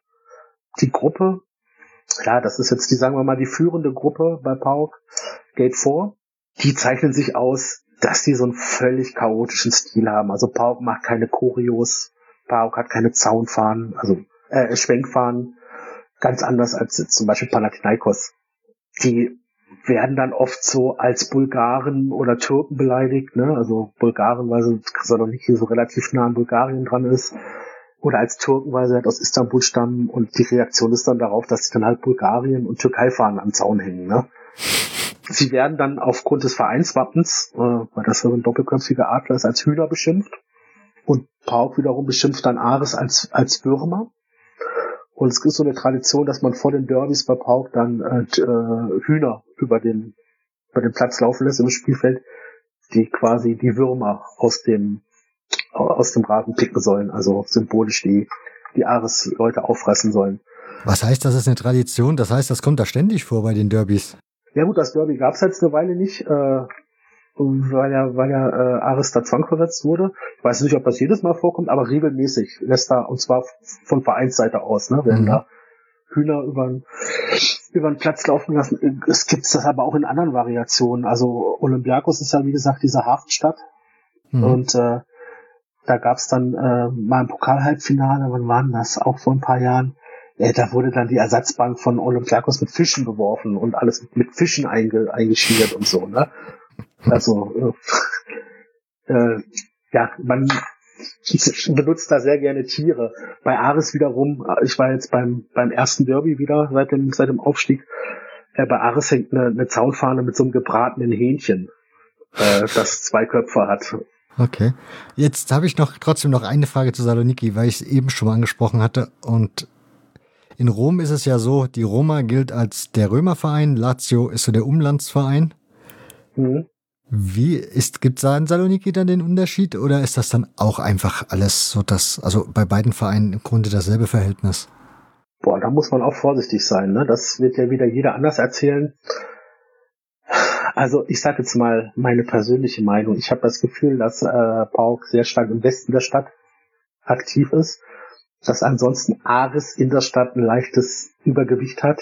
Die Gruppe, ja, das ist jetzt die, sagen wir mal, die führende Gruppe bei PAOK, Gate 4, die zeichnen sich aus, dass die so einen völlig chaotischen Stil haben. Also PAOK macht keine Choreos, PAOK hat keine Zaunfahnen, also äh, Schwenkfahnen, ganz anders als zum Beispiel Panathinaikos. Die werden dann oft so als Bulgaren oder Türken beleidigt, ne? Also Bulgaren, weil sie nicht hier so relativ nah an Bulgarien dran ist. Oder als Türken, weil sie halt aus Istanbul stammen und die Reaktion ist dann darauf, dass sie dann halt Bulgarien und Türkei fahren am Zaun hängen, ne? Sie werden dann aufgrund des Vereinswappens, äh, weil das so ein doppelköpfiger Adler ist, als Hühner beschimpft. Und Pauk wiederum beschimpft dann Ares als, als Würmer. Und es gibt so eine Tradition, dass man vor den Derbys bei Pauk dann äh, äh, Hühner über den, über den Platz laufen lässt im Spielfeld, die quasi die Würmer aus dem, aus dem Rasen picken sollen, also symbolisch die, die Ares-Leute auffressen sollen. Was heißt, das ist eine Tradition? Das heißt, das kommt da ständig vor bei den Derbys. Ja gut, das Derby gab es jetzt eine Weile nicht. Äh, weil ja, weil ja äh, Aris da zwangsversetzt wurde. Ich weiß nicht, ob das jedes Mal vorkommt, aber regelmäßig lässt da, und zwar von Vereinsseite aus, ne, werden mhm. da Hühner über über den Platz laufen lassen. Es gibt das aber auch in anderen Variationen. Also Olympiakos ist ja wie gesagt diese Hafenstadt mhm. und äh, da gab's dann äh, mal ein Pokalhalbfinale, wann waren das? Auch vor ein paar Jahren. Äh, da wurde dann die Ersatzbank von Olympiakos mit Fischen beworfen und alles mit Fischen einge eingeschiert und so, ne? Also, äh, äh, ja, man benutzt da sehr gerne Tiere. Bei Ares wiederum, ich war jetzt beim, beim ersten Derby wieder seit dem, seit dem Aufstieg, äh, bei Ares hängt eine, eine Zaunfahne mit so einem gebratenen Hähnchen, äh, das zwei Köpfe hat. Okay. Jetzt habe ich noch trotzdem noch eine Frage zu Saloniki, weil ich es eben schon mal angesprochen hatte und In Rom ist es ja so, die Roma gilt als der Römerverein, Lazio ist so der Umlandsverein. Mhm. Wie ist, gibt es da in Saloniki dann den Unterschied oder ist das dann auch einfach alles so das, also bei beiden Vereinen im Grunde dasselbe Verhältnis? Boah, da muss man auch vorsichtig sein, ne? Das wird ja wieder jeder anders erzählen. Also ich sage jetzt mal meine persönliche Meinung. Ich habe das Gefühl, dass äh, Pauk sehr stark im Westen der Stadt aktiv ist, dass ansonsten Ares in der Stadt ein leichtes Übergewicht hat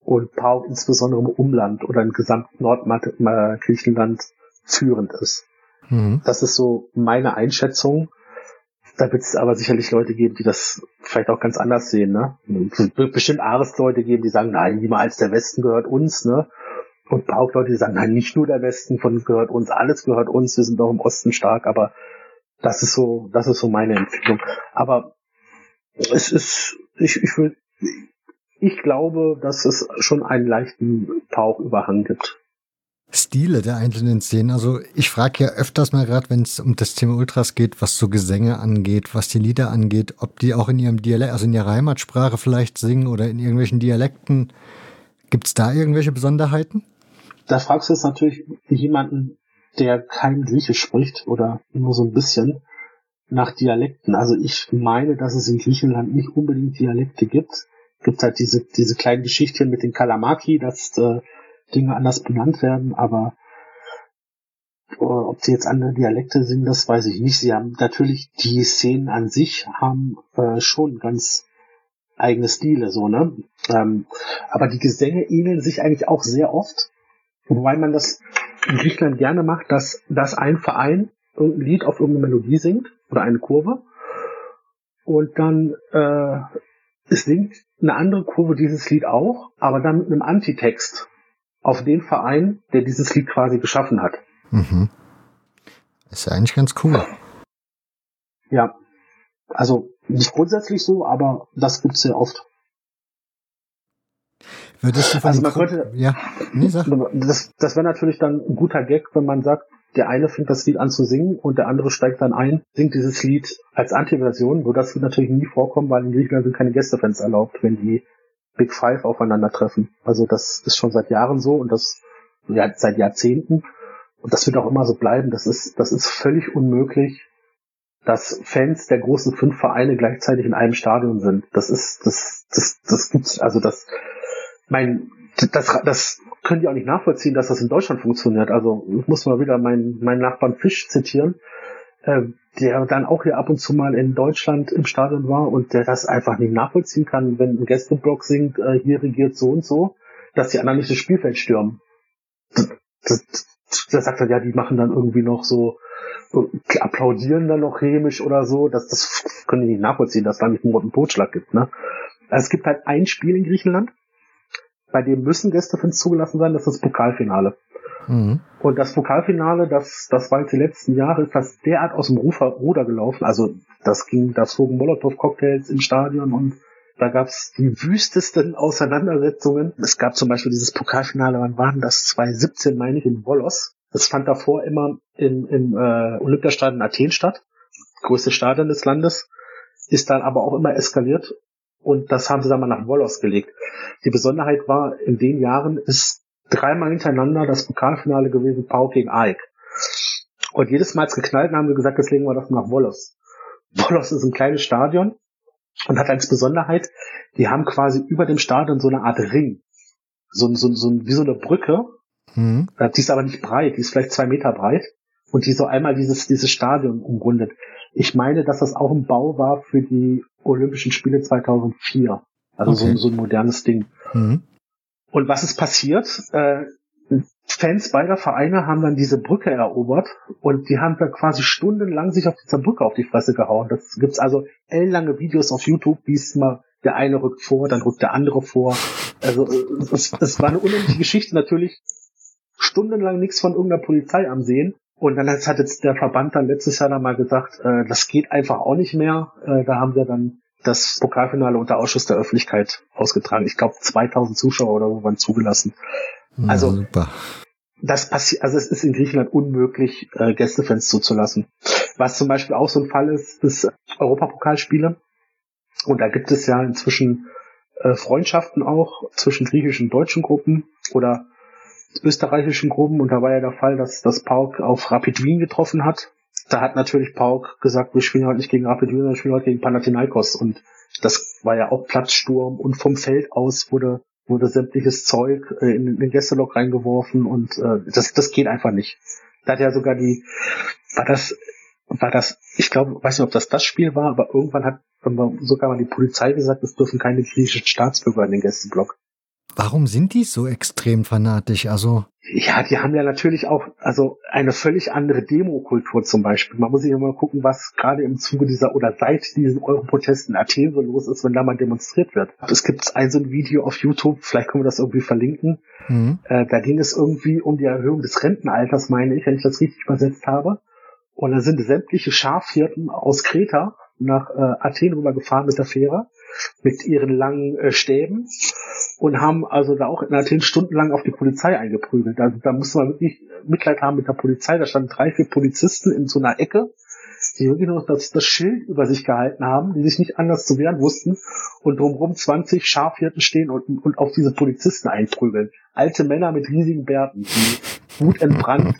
und Pauk insbesondere im Umland oder im gesamten Nordgriechenland führend ist. Mhm. Das ist so meine Einschätzung. Da wird es aber sicherlich Leute geben, die das vielleicht auch ganz anders sehen. Ne? Bestimmt Ares-Leute geben, die sagen, nein, niemals der Westen gehört uns. Ne? Und Pauk-Leute, die sagen, nein, nicht nur der Westen von gehört uns, alles gehört uns, wir sind auch im Osten stark. Aber das ist so, das ist so meine Empfehlung. Aber es ist, ich, ich will, ich glaube, dass es schon einen leichten Pauchüberhang gibt. Stile der einzelnen Szenen. Also ich frage ja öfters mal gerade, wenn es um das Thema Ultras geht, was so Gesänge angeht, was die Lieder angeht, ob die auch in ihrem Dialekt, also in ihrer Heimatsprache vielleicht singen oder in irgendwelchen Dialekten. Gibt es da irgendwelche Besonderheiten? Da fragst du jetzt natürlich jemanden, der kein Griechisch spricht oder nur so ein bisschen nach Dialekten. Also ich meine, dass es in Griechenland nicht unbedingt Dialekte gibt. Gibt halt diese, diese kleinen Geschichten mit den Kalamaki, dass äh, Dinge anders benannt werden, aber äh, ob sie jetzt andere Dialekte sind, das weiß ich nicht. Sie haben natürlich die Szenen an sich haben äh, schon ganz eigene Stile, so, ne? Ähm, aber die Gesänge ähneln sich eigentlich auch sehr oft. Wobei man das in Griechenland gerne macht, dass, dass ein Verein irgendein Lied auf irgendeine Melodie singt oder eine Kurve und dann äh, es singt eine andere Kurve dieses Lied auch, aber dann mit einem Antitext auf den Verein, der dieses Lied quasi geschaffen hat. Mhm. Ist ja eigentlich ganz cool. Ja. Also nicht grundsätzlich so, aber das gibt's sehr oft. Würdest du von also man könnte, ja, nee, sag. das, das wäre natürlich dann ein guter Gag, wenn man sagt, der eine fängt das Lied an zu singen und der andere steigt dann ein, singt dieses Lied als Antiversion, wo das wird natürlich nie vorkommen, weil in Griechenland sind keine Gästefans erlaubt, wenn die Big Five aufeinandertreffen. Also das ist schon seit Jahren so und das ja, seit Jahrzehnten. Und das wird auch immer so bleiben. Das ist, das ist völlig unmöglich, dass Fans der großen fünf Vereine gleichzeitig in einem Stadion sind. Das ist, das, das, das gibt's, also das, mein, das, das können die auch nicht nachvollziehen, dass das in Deutschland funktioniert. Also ich muss mal wieder meinen, meinen Nachbarn Fisch zitieren äh, der dann auch hier ab und zu mal in Deutschland im Stadion war und der das einfach nicht nachvollziehen kann, wenn ein Gästeblock singt, äh, hier regiert so und so, dass die anderen nicht das Spielfeld stürmen. Da sagt er, ja, die machen dann irgendwie noch so, applaudieren dann noch hämisch oder so, das, das können die nicht nachvollziehen, dass da nicht einen roten Totschlag gibt, ne? Also es gibt halt ein Spiel in Griechenland, bei dem müssen Gästefans zugelassen sein, das ist das Pokalfinale. Mhm. Und das Pokalfinale, das, das war jetzt die letzten Jahre, ist das derart aus dem Rufer, Ruder gelaufen. Also das ging, da flogen Molotow-Cocktails im Stadion und da gab's die wüstesten Auseinandersetzungen. Es gab zum Beispiel dieses Pokalfinale, wann waren das? 2017, meine ich, in Volos. Das fand davor immer im, im äh, Olympiastadion Athen statt. Größte Stadion des Landes. Ist dann aber auch immer eskaliert. Und das haben sie dann mal nach Volos gelegt. Die Besonderheit war, in den Jahren ist dreimal hintereinander das Pokalfinale gewesen, Pau gegen Aik. Und jedes Mal, als geknallt haben wir gesagt, jetzt legen wir das nach Wolos. Wolos ist ein kleines Stadion und hat als Besonderheit, die haben quasi über dem Stadion so eine Art Ring. So, so, so wie so eine Brücke. Mhm. Die ist aber nicht breit, die ist vielleicht zwei Meter breit. Und die so einmal dieses, dieses Stadion umrundet. Ich meine, dass das auch ein Bau war für die Olympischen Spiele 2004. Also okay. so, so ein modernes Ding. Mhm. Und was ist passiert? Äh, Fans beider Vereine haben dann diese Brücke erobert und die haben da quasi stundenlang sich auf dieser Brücke auf die Fresse gehauen. Das gibt's also ellenlange Videos auf YouTube, wie es mal der eine rückt vor, dann rückt der andere vor. Also es, es war eine unendliche Geschichte natürlich. Stundenlang nichts von irgendeiner Polizei am Sehen. Und dann hat jetzt der Verband dann letztes Jahr dann mal gesagt, äh, das geht einfach auch nicht mehr. Äh, da haben wir dann das Pokalfinale unter Ausschuss der Öffentlichkeit ausgetragen. Ich glaube, 2000 Zuschauer oder so waren zugelassen. Also, ja, super. das passiert, also es ist in Griechenland unmöglich, äh, Gästefans zuzulassen. Was zum Beispiel auch so ein Fall ist, ist Europapokalspiele. Und da gibt es ja inzwischen äh, Freundschaften auch zwischen griechischen und deutschen Gruppen oder österreichischen Gruppen. Und da war ja der Fall, dass das Pauk auf Rapid Wien getroffen hat. Da hat natürlich Pauk gesagt, wir spielen heute nicht gegen Rapid Wien, sondern wir spielen heute gegen Panathinaikos. Und das war ja auch Platzsturm und vom Feld aus wurde wurde sämtliches Zeug äh, in den Gästelok reingeworfen und äh, das das geht einfach nicht. Da hat ja sogar die war das war das ich glaube weiß nicht ob das das Spiel war aber irgendwann hat sogar mal die Polizei gesagt es dürfen keine griechischen Staatsbürger in den Gästeblock Warum sind die so extrem fanatisch? Also ja, die haben ja natürlich auch also eine völlig andere Demokultur zum Beispiel. Man muss sich immer gucken, was gerade im Zuge dieser oder seit diesen Europrotesten in Athen so los ist, wenn da mal demonstriert wird. Es gibt ein so ein Video auf YouTube, vielleicht können wir das irgendwie verlinken. Mhm. Äh, da ging es irgendwie um die Erhöhung des Rentenalters, meine ich, wenn ich das richtig übersetzt habe. Und da sind sämtliche Schafhirten aus Kreta nach äh, Athen rübergefahren mit der Fähre mit ihren langen äh, Stäben und haben also da auch in Athen stundenlang auf die Polizei eingeprügelt. Also da musste man wirklich Mitleid haben mit der Polizei. Da standen drei, vier Polizisten in so einer Ecke, die wirklich noch das, das Schild über sich gehalten haben, die sich nicht anders zu wehren wussten und drumherum 20 Schafhirten stehen und, und auf diese Polizisten einprügeln. Alte Männer mit riesigen Bärten, die wutentbrannt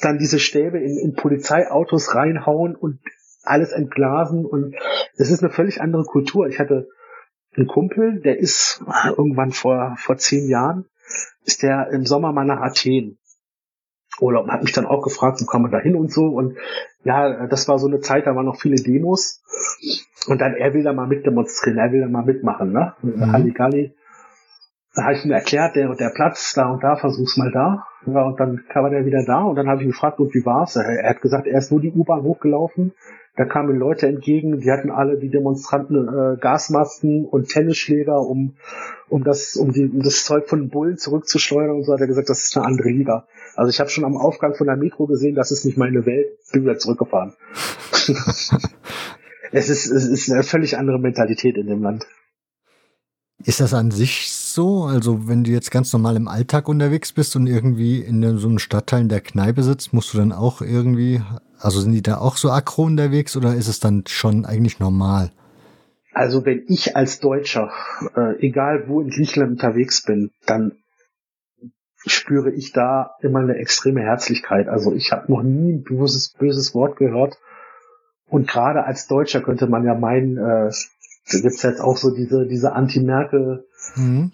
dann diese Stäbe in, in Polizeiautos reinhauen und alles entglasen und es ist eine völlig andere Kultur. Ich hatte einen Kumpel, der ist irgendwann vor, vor zehn Jahren, ist der im Sommer mal nach Athen. Oder hat mich dann auch gefragt, wo kann man da hin und so. Und ja, das war so eine Zeit, da waren noch viele Demos. Und dann, er will da mal mitdemonstrieren, er will da mal mitmachen, ne? Mhm. Halligalli. Da habe ich ihm erklärt, der der Platz, da und da, versuch's mal da. Ja, und dann kam er wieder da und dann habe ich ihn gefragt, und wie war's? Er, er hat gesagt, er ist nur die U-Bahn hochgelaufen, da kamen Leute entgegen, die hatten alle die Demonstranten äh, Gasmasken und Tennisschläger, um, um das, um, die, um das Zeug von Bullen zurückzuschleudern und so hat er gesagt, das ist eine andere Liga. Also ich habe schon am Aufgang von der Metro gesehen, das ist nicht meine Welt, bin wieder zurückgefahren. es ist, es ist eine völlig andere Mentalität in dem Land. Ist das an sich so? Also wenn du jetzt ganz normal im Alltag unterwegs bist und irgendwie in so einem Stadtteil in der Kneipe sitzt, musst du dann auch irgendwie, also sind die da auch so aggro unterwegs oder ist es dann schon eigentlich normal? Also wenn ich als Deutscher, äh, egal wo in Griechenland unterwegs bin, dann spüre ich da immer eine extreme Herzlichkeit. Also ich habe noch nie ein böses, böses Wort gehört. Und gerade als Deutscher könnte man ja meinen, äh, da gibt's jetzt auch so diese, diese Anti-Merkel-Sprüche mhm.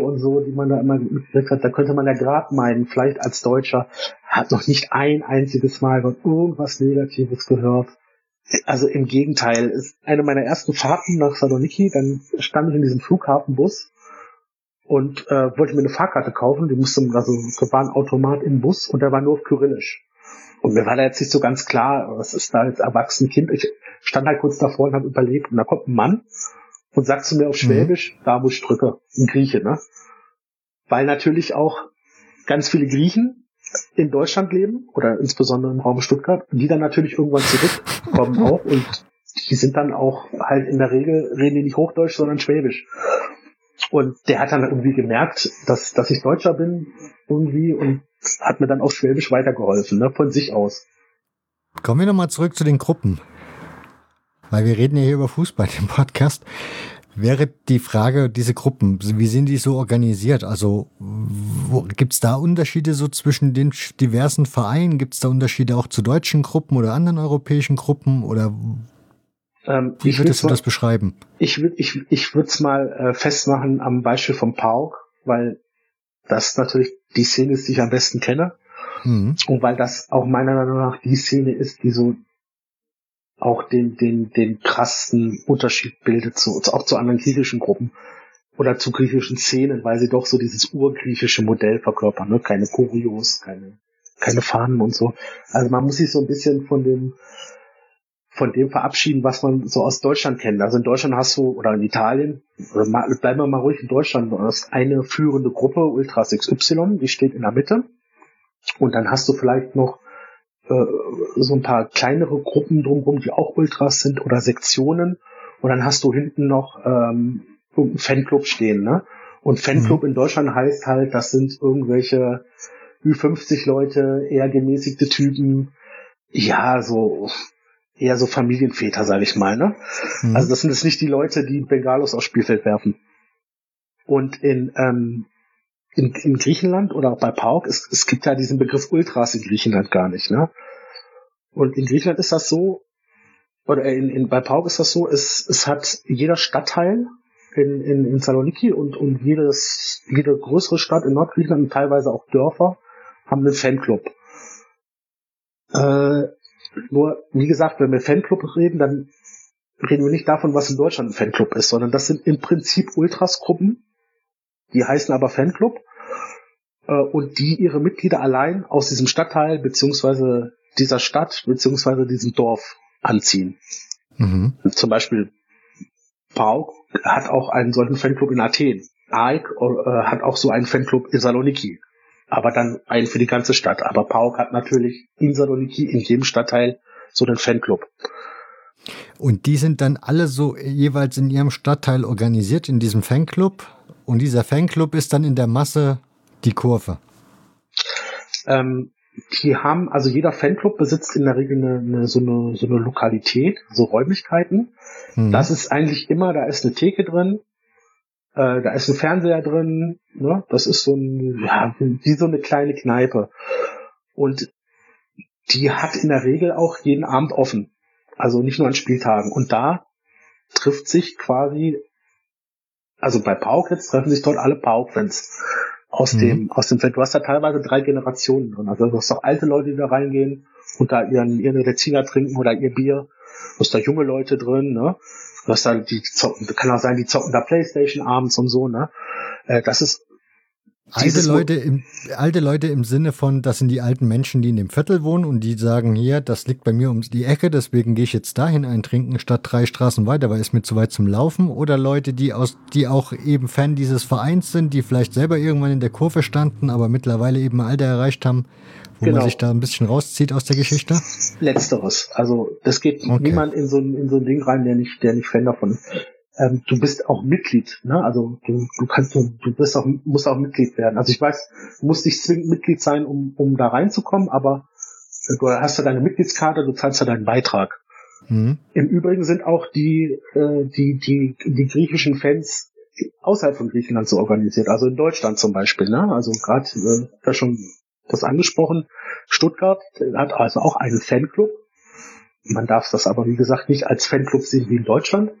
und so, die man da immer mitgekriegt hat. Da könnte man ja gerade meinen, vielleicht als Deutscher, hat noch nicht ein einziges Mal irgendwas Negatives gehört. Also im Gegenteil, ist eine meiner ersten Fahrten nach Saloniki, dann stand ich in diesem Flughafenbus und äh, wollte mir eine Fahrkarte kaufen, die musste, also da war ein Automat im Bus und der war nur auf Kyrillisch. Und mir war da jetzt nicht so ganz klar, was ist da als erwachsenes Kind. Ich stand halt kurz davor und habe überlegt. Und da kommt ein Mann und sagt zu mir auf mhm. Schwäbisch, mhm. da wo ich drücke, ein Grieche, ne? Weil natürlich auch ganz viele Griechen in Deutschland leben oder insbesondere im Raum Stuttgart, die dann natürlich irgendwann zurückkommen auch und die sind dann auch halt in der Regel reden die nicht Hochdeutsch, sondern Schwäbisch. Und der hat dann irgendwie gemerkt, dass, dass ich Deutscher bin irgendwie und hat mir dann auch Schwäbisch weitergeholfen, ne, von sich aus. Kommen wir nochmal zurück zu den Gruppen. Weil wir reden ja hier über Fußball im Podcast. Wäre die Frage, diese Gruppen, wie sind die so organisiert? Also gibt es da Unterschiede so zwischen den diversen Vereinen? Gibt es da Unterschiede auch zu deutschen Gruppen oder anderen europäischen Gruppen? Oder ähm, wie würdest du das beschreiben? Ich würde ich, ich es mal äh, festmachen am Beispiel vom PAOK, weil das natürlich die Szene ist, die ich am besten kenne. Mhm. Und weil das auch meiner Meinung nach die Szene ist, die so auch den, den, den krassen Unterschied bildet zu, auch zu anderen griechischen Gruppen oder zu griechischen Szenen, weil sie doch so dieses urgriechische Modell verkörpern, ne? keine Kurios, keine, keine Fahnen und so. Also man muss sich so ein bisschen von dem, von dem verabschieden, was man so aus Deutschland kennt. Also in Deutschland hast du, oder in Italien, oder mal, bleiben wir mal ruhig in Deutschland, du hast eine führende Gruppe, Ultras XY, die steht in der Mitte. Und dann hast du vielleicht noch äh, so ein paar kleinere Gruppen drumherum, die auch Ultras sind oder Sektionen. Und dann hast du hinten noch ähm, einen Fanclub stehen. Ne? Und Fanclub mhm. in Deutschland heißt halt, das sind irgendwelche Ü50 Leute, eher gemäßigte Typen. Ja, so eher so Familienväter, sage ich mal. Ne? Mhm. Also das sind jetzt nicht die Leute, die Bengalos aufs Spielfeld werfen. Und in, ähm, in, in Griechenland oder auch bei PAOK, es, es gibt ja diesen Begriff Ultras in Griechenland gar nicht, ne? Und in Griechenland ist das so, oder in, in, bei PAOK ist das so, es, es hat jeder Stadtteil in, in, in Saloniki und, und jedes, jede größere Stadt in Nordgriechenland und teilweise auch Dörfer haben einen Fanclub. Äh, nur, wie gesagt, wenn wir Fanclub reden, dann reden wir nicht davon, was in Deutschland ein Fanclub ist, sondern das sind im Prinzip Ultras-Gruppen, die heißen aber Fanclub äh, und die ihre Mitglieder allein aus diesem Stadtteil beziehungsweise dieser Stadt beziehungsweise diesem Dorf anziehen. Mhm. Zum Beispiel PAOK hat auch einen solchen Fanclub in Athen. AEK äh, hat auch so einen Fanclub in Saloniki. Aber dann einen für die ganze Stadt. Aber PAOK hat natürlich in Saloniki in jedem Stadtteil so einen Fanclub. Und die sind dann alle so jeweils in ihrem Stadtteil organisiert, in diesem Fanclub. Und dieser Fanclub ist dann in der Masse die Kurve. Ähm, die haben, also jeder Fanclub besitzt in der Regel eine, eine, so, eine, so eine Lokalität, so Räumlichkeiten. Mhm. Das ist eigentlich immer, da ist eine Theke drin, äh, da ist ein Fernseher drin, ne? das ist so ein, ja, wie so eine kleine Kneipe. Und die hat in der Regel auch jeden Abend offen. Also nicht nur an Spieltagen. Und da trifft sich quasi, also bei Pauk jetzt treffen sich dort alle Pauk-Fans aus mhm. dem, aus dem Feld. Du hast da teilweise drei Generationen drin. Also du hast auch alte Leute, die da reingehen und da ihren, ihren Rezina trinken oder ihr Bier. Du hast da junge Leute drin, ne? Du hast da die zocken, kann auch sein, die zocken da Playstation abends und so, ne? Äh, das ist Alte Leute, im, alte Leute im Sinne von, das sind die alten Menschen, die in dem Viertel wohnen und die sagen, hier, das liegt bei mir um die Ecke, deswegen gehe ich jetzt dahin eintrinken, statt drei Straßen weiter, weil es mir zu weit zum Laufen. Oder Leute, die aus, die auch eben Fan dieses Vereins sind, die vielleicht selber irgendwann in der Kurve standen, aber mittlerweile eben Alter erreicht haben, wo genau. man sich da ein bisschen rauszieht aus der Geschichte? Letzteres. Also das geht okay. niemand in so, ein, in so ein Ding rein, der nicht, der nicht Fan davon ist ähm, du bist auch Mitglied, ne? Also du, du kannst du, du bist auch musst auch Mitglied werden. Also ich weiß, du musst nicht zwingend Mitglied sein, um, um da reinzukommen, aber du hast ja deine Mitgliedskarte, du zahlst ja deinen Beitrag. Mhm. Im Übrigen sind auch die, äh, die, die, die griechischen Fans außerhalb von Griechenland so organisiert, also in Deutschland zum Beispiel, ne? Also gerade, äh, da schon das angesprochen, Stuttgart hat also auch einen Fanclub. Man darf das aber, wie gesagt, nicht als Fanclub sehen wie in Deutschland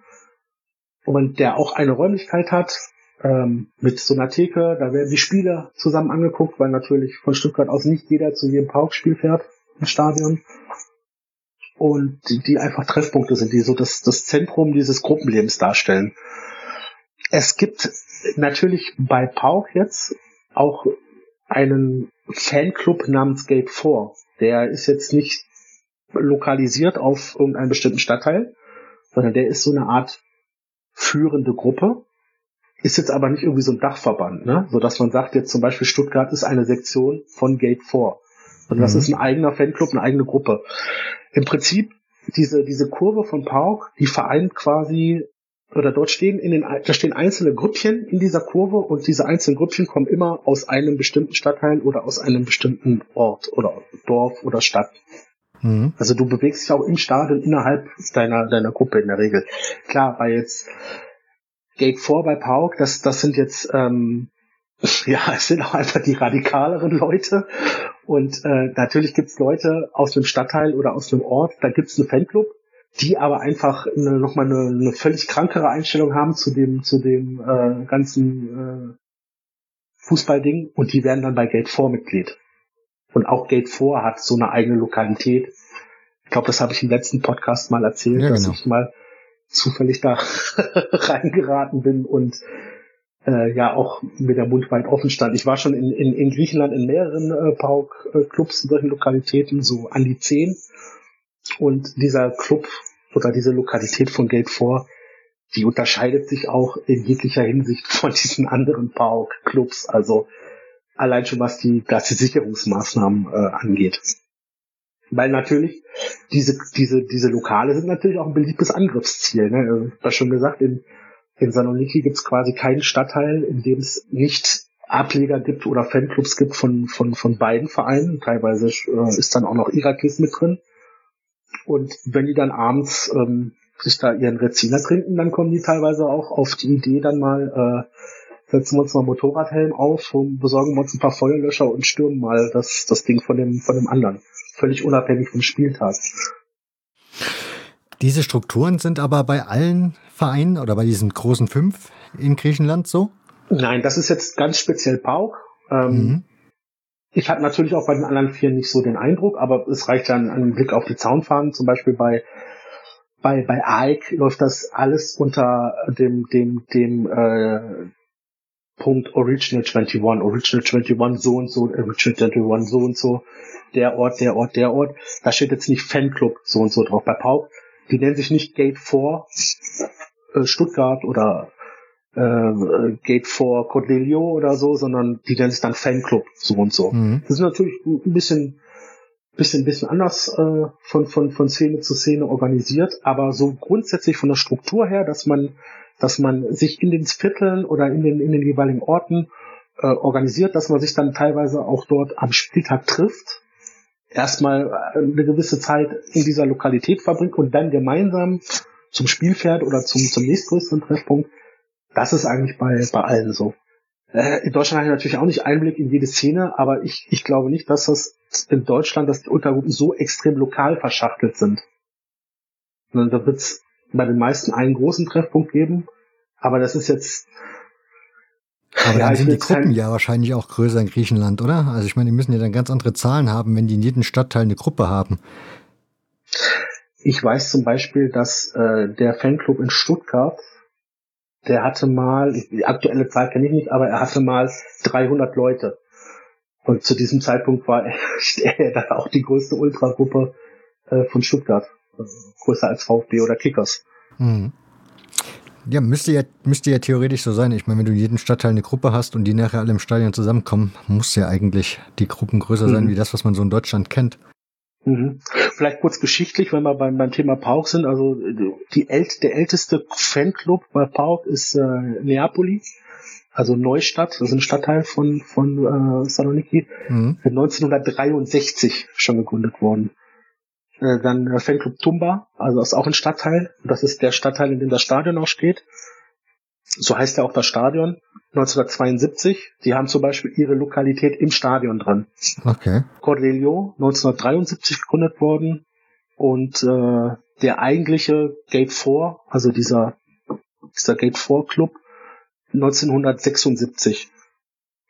und der auch eine Räumlichkeit hat ähm, mit so einer Theke. Da werden die Spiele zusammen angeguckt, weil natürlich von Stuttgart aus nicht jeder zu jedem Paukspiel fährt im Stadion. Und die, die einfach Treffpunkte sind, die so das, das Zentrum dieses Gruppenlebens darstellen. Es gibt natürlich bei Pauk jetzt auch einen Fanclub namens Gate 4. Der ist jetzt nicht lokalisiert auf irgendeinen bestimmten Stadtteil, sondern der ist so eine Art führende Gruppe, ist jetzt aber nicht irgendwie so ein Dachverband, ne? so dass man sagt, jetzt zum Beispiel Stuttgart ist eine Sektion von Gate 4. Und das mhm. ist ein eigener Fanclub, eine eigene Gruppe. Im Prinzip, diese, diese Kurve von Pauk, die vereint quasi, oder dort stehen in den, da stehen einzelne Grüppchen in dieser Kurve und diese einzelnen Grüppchen kommen immer aus einem bestimmten Stadtteil oder aus einem bestimmten Ort oder Dorf oder Stadt. Mhm. Also du bewegst dich auch im Stadion innerhalb deiner, deiner Gruppe in der Regel. Klar, bei jetzt Gate 4 bei Pauk, das, das sind jetzt, ähm, ja, es sind auch einfach die radikaleren Leute. Und äh, natürlich gibt's Leute aus dem Stadtteil oder aus dem Ort, da gibt's einen Fanclub, die aber einfach eine, nochmal eine, eine völlig krankere Einstellung haben zu dem, zu dem äh, ganzen äh, Fußballding und die werden dann bei Gate 4 Mitglied. Und auch Gate 4 hat so eine eigene Lokalität. Ich glaube, das habe ich im letzten Podcast mal erzählt, ja, dass genau. ich mal zufällig da reingeraten bin und äh, ja auch mit der Mund weit offen stand. Ich war schon in, in, in Griechenland in mehreren äh, Pauk-Clubs in solchen Lokalitäten, so an die zehn. Und dieser Club oder diese Lokalität von Gate 4, die unterscheidet sich auch in jeglicher Hinsicht von diesen anderen Pauk-Clubs. Also allein schon was die, was die Sicherungsmaßnahmen äh, angeht. Weil natürlich diese, diese, diese Lokale sind natürlich auch ein beliebtes Angriffsziel. Ne? Ich habe schon gesagt, in, in Saloniki gibt es quasi keinen Stadtteil, in dem es nicht Ableger gibt oder Fanclubs gibt von, von, von beiden Vereinen. Teilweise äh, ist dann auch noch Irakis mit drin. Und wenn die dann abends ähm, sich da ihren Reziner trinken, dann kommen die teilweise auch auf die Idee, dann mal äh, setzen wir uns mal Motorradhelm auf und besorgen wir uns ein paar Feuerlöscher und stürmen mal das, das Ding von dem, von dem anderen. Völlig unabhängig vom Spieltag. Diese Strukturen sind aber bei allen Vereinen oder bei diesen großen fünf in Griechenland so? Nein, das ist jetzt ganz speziell Pauk. Ähm, mhm. Ich hatte natürlich auch bei den anderen vier nicht so den Eindruck, aber es reicht dann ein Blick auf die Zaunfahnen. Zum Beispiel bei bei bei AEK läuft das alles unter dem dem dem äh, Punkt Original 21, Original 21 so und so, Original 21 so und so, der Ort, der Ort, der Ort. Da steht jetzt nicht Fanclub so und so drauf. Bei Pauk, die nennen sich nicht Gate 4 äh, Stuttgart oder äh, Gate 4 Cordelio oder so, sondern die nennen sich dann Fanclub so und so. Mhm. Das ist natürlich ein bisschen bisschen bisschen anders äh, von von von Szene zu Szene organisiert, aber so grundsätzlich von der Struktur her, dass man dass man sich in den Vierteln oder in den in den jeweiligen Orten äh, organisiert, dass man sich dann teilweise auch dort am Spieltag trifft, erstmal eine gewisse Zeit in dieser Lokalität verbringt und dann gemeinsam zum Spiel fährt oder zum zum nächstgrößeren Treffpunkt. Das ist eigentlich bei bei allen so. Äh, in Deutschland habe ich natürlich auch nicht Einblick in jede Szene, aber ich, ich glaube nicht, dass das in Deutschland, dass die Untergruppen so extrem lokal verschachtelt sind. Und da wird es bei den meisten einen großen Treffpunkt geben, aber das ist jetzt. Aber ja, dann sind die Gruppen ja wahrscheinlich auch größer in Griechenland, oder? Also ich meine, die müssen ja dann ganz andere Zahlen haben, wenn die in jedem Stadtteil eine Gruppe haben. Ich weiß zum Beispiel, dass äh, der Fanclub in Stuttgart der hatte mal, die aktuelle Zahl kenne ich nicht, aber er hatte mal 300 Leute. Und zu diesem Zeitpunkt war er dann auch die größte Ultragruppe äh, von Stuttgart. Größer als VfB oder Kickers. Mhm. Ja, müsste ja, müsste ja theoretisch so sein. Ich meine, wenn du in jedem Stadtteil eine Gruppe hast und die nachher alle im Stadion zusammenkommen, muss ja eigentlich die Gruppen größer sein, mhm. wie das, was man so in Deutschland kennt. Mhm. Vielleicht kurz geschichtlich, wenn wir beim, beim Thema Pauk sind. Also die ält, der älteste Fanclub bei Pauk ist äh, Neapoli, also Neustadt, das ist ein Stadtteil von, von äh, Saloniki, mhm. 1963 schon gegründet worden. Äh, dann äh, Fanclub Tumba, also das ist auch ein Stadtteil. Das ist der Stadtteil, in dem das Stadion auch steht. So heißt ja auch das Stadion. 1972. Die haben zum Beispiel ihre Lokalität im Stadion dran. Okay. Cordelio, 1973 gegründet worden. Und äh, der eigentliche Gate 4, also dieser, dieser Gate 4 Club, 1976.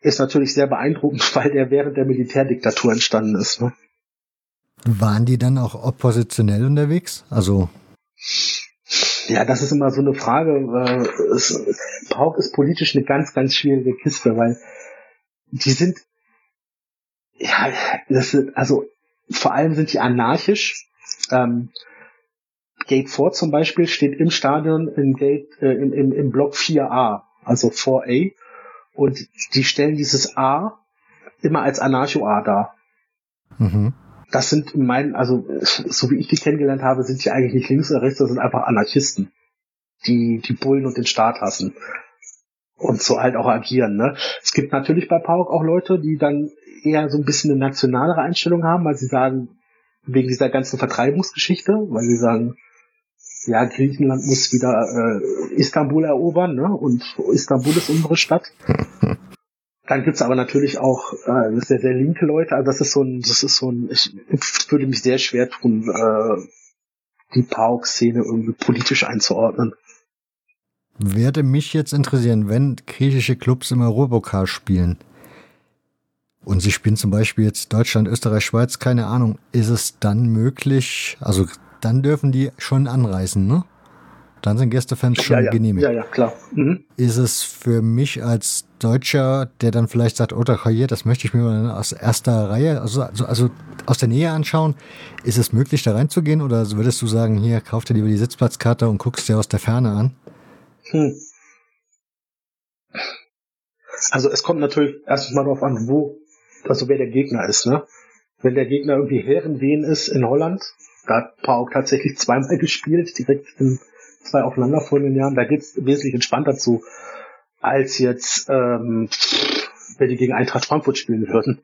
Ist natürlich sehr beeindruckend, weil der während der Militärdiktatur entstanden ist. Ne? Waren die dann auch oppositionell unterwegs? Also ja, das ist immer so eine Frage. Es, ist politisch eine ganz, ganz schwierige Kiste, weil die sind, ja, das sind, also vor allem sind die anarchisch. Ähm, Gate 4 zum Beispiel steht im Stadion im Gate, äh, im, im, im Block 4a, also 4a. Und die stellen dieses A immer als Anarcho-A dar. Mhm das sind in meinen, also so wie ich die kennengelernt habe, sind die eigentlich nicht links oder rechts, das sind einfach Anarchisten, die die Bullen und den Staat hassen und so halt auch agieren. Ne? Es gibt natürlich bei PAOK auch Leute, die dann eher so ein bisschen eine nationalere Einstellung haben, weil sie sagen, wegen dieser ganzen Vertreibungsgeschichte, weil sie sagen, ja, Griechenland muss wieder äh, Istanbul erobern, ne? Und Istanbul ist unsere Stadt. Dann gibt's aber natürlich auch äh, sehr, sehr linke Leute. Also das ist so ein, das ist so ein, ich, würde mich sehr schwer tun, äh, die PAOK-Szene irgendwie politisch einzuordnen. Werde mich jetzt interessieren, wenn griechische Clubs im Europapokal spielen und sie spielen zum Beispiel jetzt Deutschland, Österreich, Schweiz, keine Ahnung, ist es dann möglich, also dann dürfen die schon anreisen, ne? Dann sind Gästefans schon ja, ja. genehmigt. Ja, ja, klar. Mhm. Ist es für mich als Deutscher, der dann vielleicht sagt, oh, das möchte ich mir mal aus erster Reihe, also, also, also aus der Nähe anschauen, ist es möglich, da reinzugehen? Oder würdest du sagen, hier, kauf dir lieber die Sitzplatzkarte und guckst dir aus der Ferne an? Hm. Also es kommt natürlich erstmal darauf an, wo, also wer der Gegner ist, ne? Wenn der Gegner irgendwie Herrenwehen ist in Holland, da hat Pauk tatsächlich zweimal gespielt, direkt in zwei aufeinanderfolgenden Jahren, da geht's wesentlich entspannter zu, als jetzt, ähm, wenn die gegen Eintracht Frankfurt spielen würden.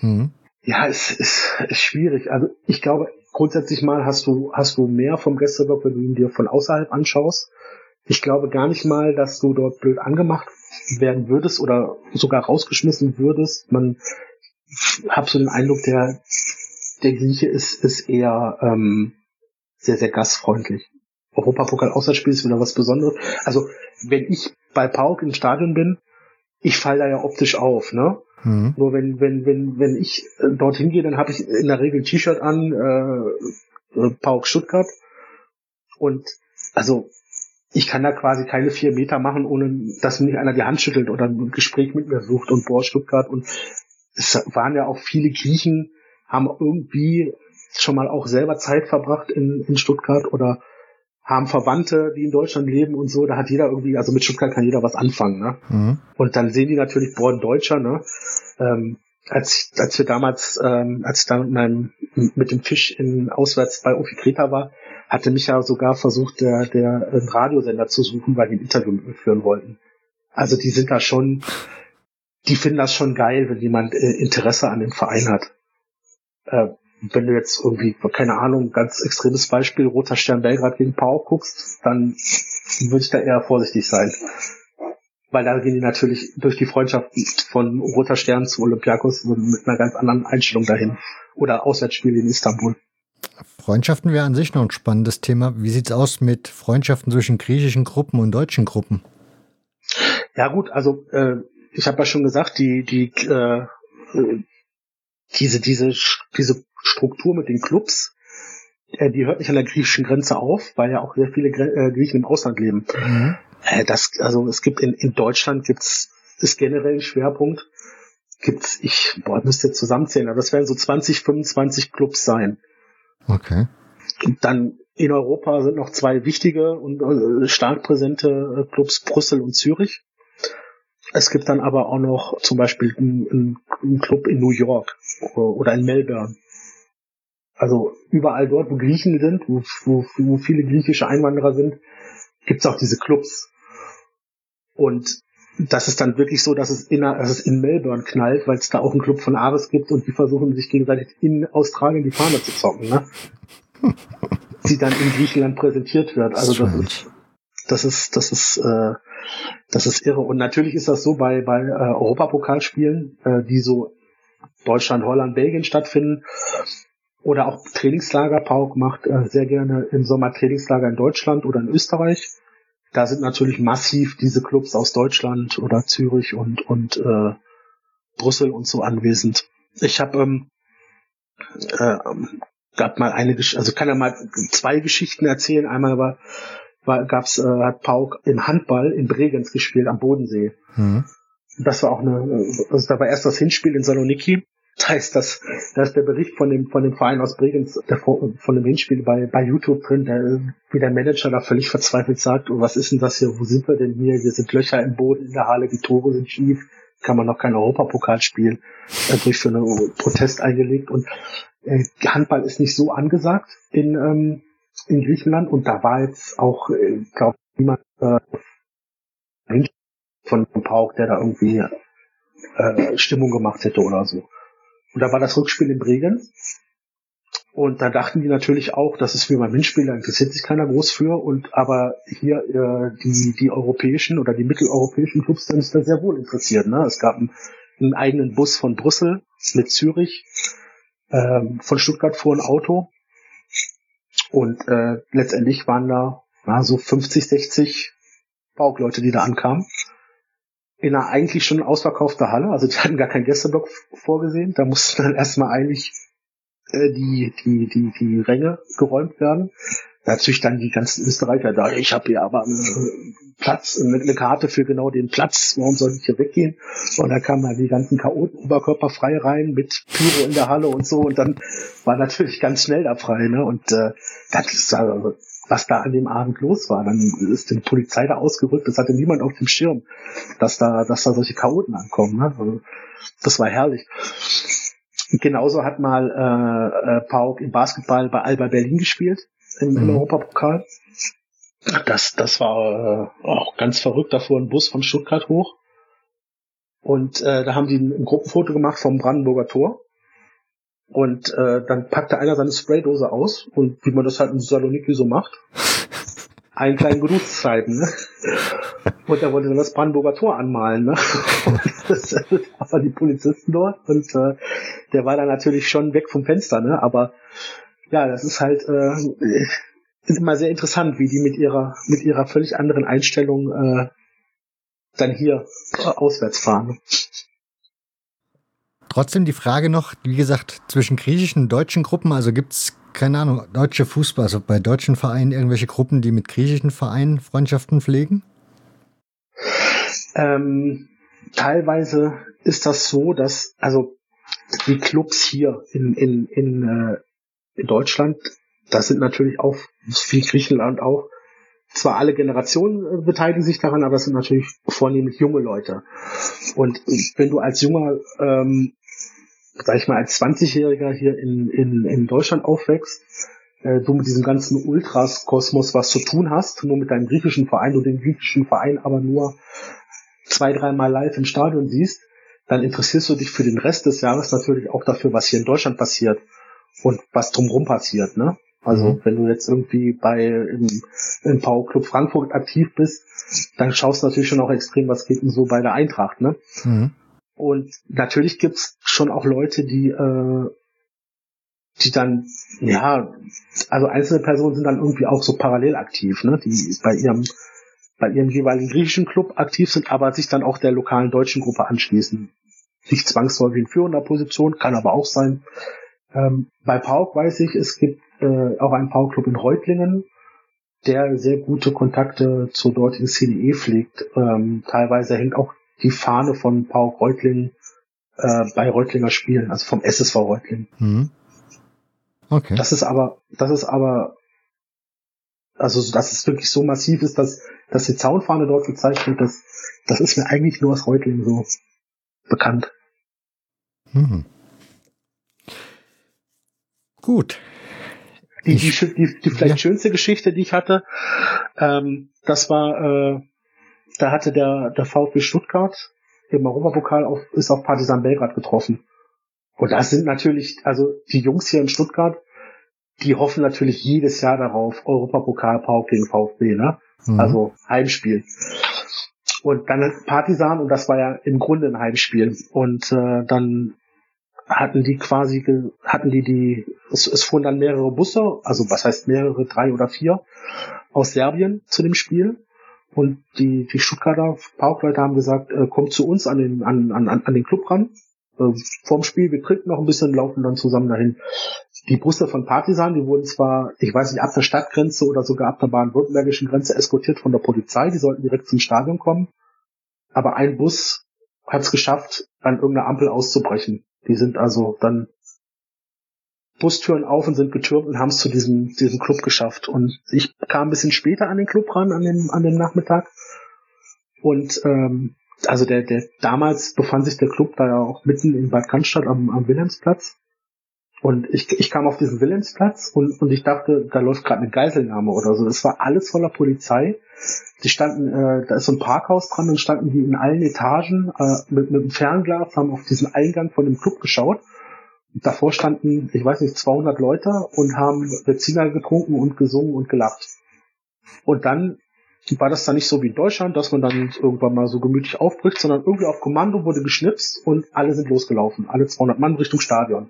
Mhm. Ja, es ist, ist schwierig. Also ich glaube, grundsätzlich mal hast du, hast du mehr vom Gästeblock, wenn du ihn dir von außerhalb anschaust. Ich glaube gar nicht mal, dass du dort blöd angemacht werden würdest oder sogar rausgeschmissen würdest. Man hab so den Eindruck, der, der Grieche ist, ist eher ähm, sehr, sehr gastfreundlich. Europapokal Auswärtsspiel ist wieder was Besonderes. Also wenn ich bei Pauk im Stadion bin, ich falle da ja optisch auf, ne? Mhm. Nur wenn, wenn, wenn, wenn ich äh, dorthin gehe, dann habe ich in der Regel ein T-Shirt an, äh, äh, Pauk Stuttgart. Und also ich kann da quasi keine vier Meter machen, ohne dass mir nicht einer die Hand schüttelt oder ein Gespräch mit mir sucht und boah, Stuttgart. Und es waren ja auch viele Griechen, haben irgendwie schon mal auch selber Zeit verbracht in, in Stuttgart oder haben Verwandte, die in Deutschland leben und so, da hat jeder irgendwie, also mit Stuttgart kann jeder was anfangen, ne? Mhm. Und dann sehen die natürlich, boah, ein Deutscher, ne? Ähm, als, als wir damals, ähm, als ich dann mit, meinem, mit dem Fisch in auswärts bei Ofi Kreta war, hatte mich ja sogar versucht, der, der einen Radiosender zu suchen, weil die ein Interview mit mir führen wollten. Also die sind da schon, die finden das schon geil, wenn jemand äh, Interesse an dem Verein hat. Äh, wenn du jetzt irgendwie, keine Ahnung, ganz extremes Beispiel, Roter Stern Belgrad gegen Pau guckst, dann würde ich da eher vorsichtig sein. Weil da gehen die natürlich durch die Freundschaft von Roter Stern zu Olympiakos mit einer ganz anderen Einstellung dahin. Oder Auswärtsspiele in Istanbul. Freundschaften wäre an sich noch ein spannendes Thema. Wie sieht's aus mit Freundschaften zwischen griechischen Gruppen und deutschen Gruppen? Ja gut, also äh, ich habe ja schon gesagt, die die äh, diese diese diese Struktur mit den Clubs, äh, die hört nicht an der griechischen Grenze auf, weil ja auch sehr viele äh, Griechen im Ausland leben. Mhm. Äh, das also es gibt in in Deutschland gibt's ist generell ein Schwerpunkt. Gibt's ich boah, müsste jetzt zusammenzählen, aber das werden so 20 25 Clubs sein. Okay. Und dann in Europa sind noch zwei wichtige und äh, stark präsente äh, Clubs, Brüssel und Zürich. Es gibt dann aber auch noch zum Beispiel einen, einen Club in New York oder in Melbourne. Also überall dort, wo Griechen sind, wo, wo, wo viele griechische Einwanderer sind, gibt's auch diese Clubs. Und das ist dann wirklich so, dass es in, dass es in Melbourne knallt, weil es da auch einen Club von Ares gibt und die versuchen sich gegenseitig in Australien die Fahne zu zocken, ne? die dann in Griechenland präsentiert wird. Also das ist, das ist, das ist, äh, das ist irre. Und natürlich ist das so bei, bei äh, Europapokalspielen, äh, die so Deutschland, Holland, Belgien stattfinden. Oder auch Trainingslager. Pauk macht äh, sehr gerne im Sommer Trainingslager in Deutschland oder in Österreich da sind natürlich massiv diese Clubs aus Deutschland oder Zürich und und äh, Brüssel und so anwesend. Ich habe ähm, äh, gab mal eine, also kann ja mal zwei Geschichten erzählen. Einmal war, war gab's äh, hat Pauk im Handball in Bregenz gespielt am Bodensee. Mhm. Das war auch eine, also da war erst das Hinspiel in Saloniki da ist das, da ist der Bericht von dem, von dem Verein aus Bregenz, von dem Hinspiel bei, bei YouTube drin, der, wie der Manager da völlig verzweifelt sagt, oh, was ist denn das hier, wo sind wir denn hier? Hier sind Löcher im Boden in der Halle, die Tore sind schief, kann man noch kein Europapokalspiel äh, durch für einen Protest eingelegt und äh, Handball ist nicht so angesagt in, ähm, in Griechenland und da war jetzt auch, äh, glaube niemand äh, von Pauk, der da irgendwie äh, Stimmung gemacht hätte oder so. Und da war das Rückspiel in Bregenz. Und da dachten die natürlich auch, das ist beim Hinspiel, da interessiert sich keiner groß für. Und aber hier äh, die, die europäischen oder die mitteleuropäischen Clubs sind da sehr wohl interessiert. Ne? Es gab einen, einen eigenen Bus von Brüssel mit Zürich. Ähm, von Stuttgart fuhr ein Auto. Und äh, letztendlich waren da na, so 50, 60 Baugleute, die da ankamen in einer eigentlich schon ausverkaufter Halle. Also die hatten gar keinen Gästeblock vorgesehen. Da mussten dann erstmal eigentlich äh, die, die, die, die Ränge geräumt werden. Natürlich dann die ganzen Österreicher da, ich habe hier aber einen Platz, eine, Karte für genau den Platz, warum soll ich hier weggehen? Und da kamen dann die ganzen Chaoten oberkörperfrei rein mit Pyro in der Halle und so und dann war natürlich ganz schnell da frei, ne? Und äh, das ist also was da an dem Abend los war. Dann ist die Polizei da ausgerückt, das hatte niemand auf dem Schirm, dass da, dass da solche Chaoten ankommen. Ne? Also, das war herrlich. Genauso hat mal äh, äh, Pauk im Basketball bei Alba Berlin gespielt im, mhm. im Europapokal. Das, das war äh, auch ganz verrückt. Da fuhr ein Bus von Stuttgart hoch. Und äh, da haben die ein, ein Gruppenfoto gemacht vom Brandenburger Tor. Und äh, dann packte einer seine Spraydose aus und wie man das halt in Saloniki so macht, einen kleinen Genusszeiten. Ne? Und er wollte dann das Brandenburger Tor anmalen. Ne? Und das war die Polizisten dort und äh, der war dann natürlich schon weg vom Fenster. Ne? Aber ja, das ist halt äh, ist immer sehr interessant, wie die mit ihrer mit ihrer völlig anderen Einstellung äh, dann hier äh, auswärts fahren. Trotzdem die Frage noch, wie gesagt, zwischen griechischen und deutschen Gruppen, also gibt's keine Ahnung, deutsche Fußball, also bei deutschen Vereinen irgendwelche Gruppen, die mit griechischen Vereinen Freundschaften pflegen? Ähm, teilweise ist das so, dass also die Clubs hier in, in, in, äh, in Deutschland, das sind natürlich auch, wie Griechenland auch, zwar alle Generationen äh, beteiligen sich daran, aber es sind natürlich vornehmlich junge Leute. Und wenn du als junger ähm, sag ich mal, als 20-Jähriger hier in, in, in Deutschland aufwächst, äh, du mit diesem ganzen Ultras-Kosmos was zu tun hast, nur mit deinem griechischen Verein, du den griechischen Verein aber nur zwei, dreimal live im Stadion siehst, dann interessierst du dich für den Rest des Jahres natürlich auch dafür, was hier in Deutschland passiert und was drumherum passiert, ne? Also mhm. wenn du jetzt irgendwie bei im, im Pau Club Frankfurt aktiv bist, dann schaust du natürlich schon auch extrem, was geht denn so bei der Eintracht, ne? Mhm. Und natürlich gibt's schon auch Leute, die, äh, die dann, ja, also einzelne Personen sind dann irgendwie auch so parallel aktiv, ne, die bei ihrem, bei ihrem jeweiligen griechischen Club aktiv sind, aber sich dann auch der lokalen deutschen Gruppe anschließen. Nicht zwangsläufig in führender Position, kann aber auch sein. Ähm, bei Pauk weiß ich, es gibt äh, auch einen Pauk-Club in Reutlingen, der sehr gute Kontakte zur dortigen CDE pflegt. Ähm, teilweise hängt auch die Fahne von Paul Reutling äh, bei Reutlinger Spielen, also vom SSV Reutling. Mhm. Okay. Das ist aber, das ist aber, also dass es wirklich so massiv ist, dass, dass die Zaunfahne dort gezeigt wird, das, das ist mir eigentlich nur aus Reutling so bekannt. Mhm. Gut. Die, die, die, die vielleicht schönste Geschichte, die ich hatte, ähm, das war äh, da hatte der, der VfB Stuttgart im Europapokal auf, ist auf Partisan Belgrad getroffen. Und das sind natürlich, also die Jungs hier in Stuttgart, die hoffen natürlich jedes Jahr darauf, Europapokal Pauk gegen VfB, ne? Mhm. Also Heimspiel. Und dann Partisan, und das war ja im Grunde ein Heimspiel. Und äh, dann hatten die quasi, hatten die die, es, es fuhren dann mehrere Busse, also was heißt mehrere, drei oder vier, aus Serbien zu dem Spiel. Und die, die Stuttgarter Paukleute haben gesagt, äh, kommt zu uns an den, an, an, an den Club ran. Äh, vorm Spiel, wir trinken noch ein bisschen, laufen dann zusammen dahin. Die Busse von Partisan, die wurden zwar, ich weiß nicht, ab der Stadtgrenze oder sogar ab der baden-württembergischen Grenze eskortiert von der Polizei, die sollten direkt zum Stadion kommen. Aber ein Bus hat es geschafft, an irgendeiner Ampel auszubrechen. Die sind also dann Bustüren auf und sind getürmt und haben es zu diesem, diesem Club geschafft. Und ich kam ein bisschen später an den Club ran, an dem, an dem Nachmittag. Und ähm, also der, der damals befand sich der Club da ja auch mitten in Bad Cannstatt am, am Wilhelmsplatz. Und ich, ich kam auf diesen Wilhelmsplatz und, und ich dachte, da läuft gerade eine Geiselnahme oder so. Es war alles voller Polizei. Die standen, äh, da ist so ein Parkhaus dran, und standen die in allen Etagen äh, mit, mit einem Fernglas, haben auf diesen Eingang von dem Club geschaut davor standen, ich weiß nicht, 200 Leute und haben Benziner getrunken und gesungen und gelacht. Und dann war das dann nicht so wie in Deutschland, dass man dann irgendwann mal so gemütlich aufbricht, sondern irgendwie auf Kommando wurde geschnipst und alle sind losgelaufen. Alle 200 Mann Richtung Stadion.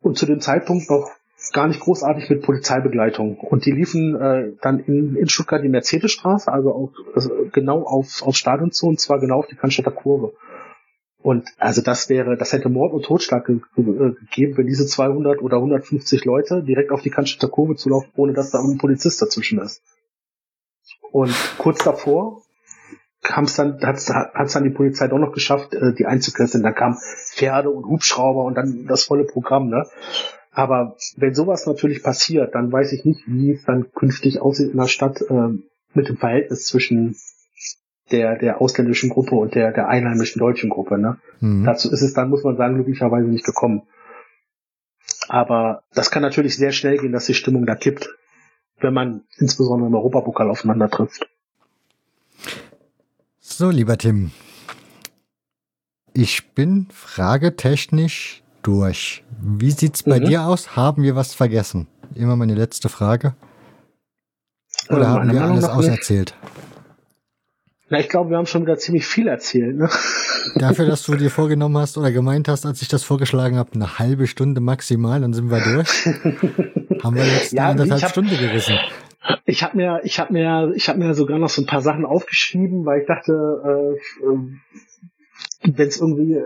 Und zu dem Zeitpunkt noch gar nicht großartig mit Polizeibegleitung. Und die liefen äh, dann in, in Stuttgart die Mercedesstraße, also auch, also genau auf, aufs Stadion zu, und zwar genau auf die Cannstatter Kurve. Und also das wäre, das hätte Mord und Totschlag ge ge gegeben, wenn diese 200 oder 150 Leute direkt auf die Cannstatter Kurve zulaufen, ohne dass da ein Polizist dazwischen ist. Und kurz davor kam es dann, hat es dann die Polizei doch noch geschafft, äh, die einzukesseln. Dann kamen Pferde und Hubschrauber und dann das volle Programm, ne? Aber wenn sowas natürlich passiert, dann weiß ich nicht, wie es dann künftig aussieht in der Stadt äh, mit dem Verhältnis zwischen der, der ausländischen Gruppe und der, der einheimischen deutschen Gruppe. Ne? Mhm. Dazu ist es dann, muss man sagen, glücklicherweise nicht gekommen. Aber das kann natürlich sehr schnell gehen, dass die Stimmung da kippt, wenn man insbesondere im Europapokal aufeinander trifft. So, lieber Tim. Ich bin fragetechnisch durch. Wie sieht's bei mhm. dir aus? Haben wir was vergessen? Immer meine letzte Frage. Oder äh, haben wir alles auserzählt? Na, ich glaube, wir haben schon wieder ziemlich viel erzählt. Ne? Dafür, dass du dir vorgenommen hast oder gemeint hast, als ich das vorgeschlagen habe, eine halbe Stunde maximal, dann sind wir durch. haben wir jetzt ja, eine anderthalb hab, Stunde gerissen. Ich habe mir, ich habe mir, ich habe mir sogar noch so ein paar Sachen aufgeschrieben, weil ich dachte, äh, äh wenn es irgendwie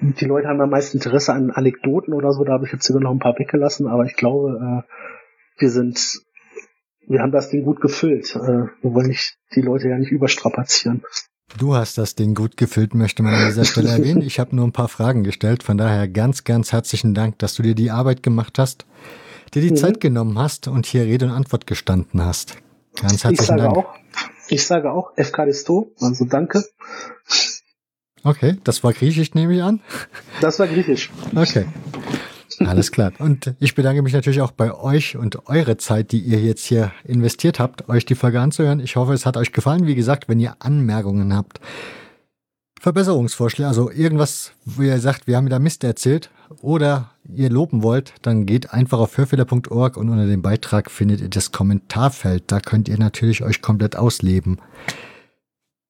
die Leute haben am meisten Interesse an Anekdoten oder so, da habe ich jetzt sogar noch ein paar weggelassen, aber ich glaube, äh, wir sind, wir haben das Ding gut gefüllt. Äh, wir wollen nicht die Leute ja nicht überstrapazieren. Du hast das Ding gut gefüllt, möchte man an dieser Stelle erwähnen. Ich habe nur ein paar Fragen gestellt, von daher ganz, ganz herzlichen Dank, dass du dir die Arbeit gemacht hast, dir die mhm. Zeit genommen hast und hier Rede und Antwort gestanden hast. Ganz herzlichen ich sage Dank. Auch, ich sage auch FKDSTO, also danke. Okay, das war griechisch, nehme ich an. Das war griechisch. Okay. Alles klar. Und ich bedanke mich natürlich auch bei euch und eure Zeit, die ihr jetzt hier investiert habt, euch die Folge anzuhören. Ich hoffe, es hat euch gefallen. Wie gesagt, wenn ihr Anmerkungen habt, Verbesserungsvorschläge, also irgendwas, wo ihr sagt, wir haben wieder Mist erzählt oder ihr loben wollt, dann geht einfach auf hörfehler.org und unter dem Beitrag findet ihr das Kommentarfeld. Da könnt ihr natürlich euch komplett ausleben.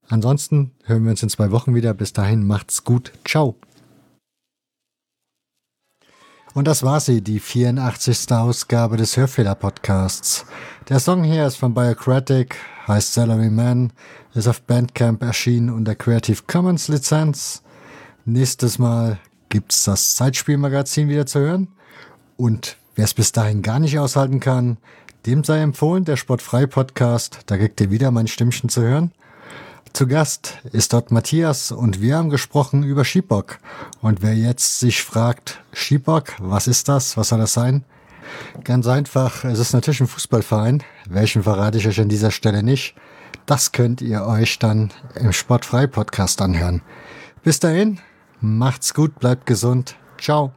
Ansonsten hören wir uns in zwei Wochen wieder. Bis dahin macht's gut. Ciao. Und das war sie, die 84. Ausgabe des Hörfehler-Podcasts. Der Song hier ist von Biocratic, heißt Salary Man, ist auf Bandcamp erschienen unter Creative Commons Lizenz. Nächstes Mal gibt's das Zeitspielmagazin wieder zu hören. Und wer es bis dahin gar nicht aushalten kann, dem sei empfohlen der Sportfrei Podcast. Da kriegt ihr wieder mein Stimmchen zu hören. Zu Gast ist dort Matthias und wir haben gesprochen über Schiebock. Und wer jetzt sich fragt, Schiebock, was ist das? Was soll das sein? Ganz einfach, es ist natürlich ein Fußballverein. Welchen verrate ich euch an dieser Stelle nicht. Das könnt ihr euch dann im Sportfrei Podcast anhören. Bis dahin, macht's gut, bleibt gesund. Ciao.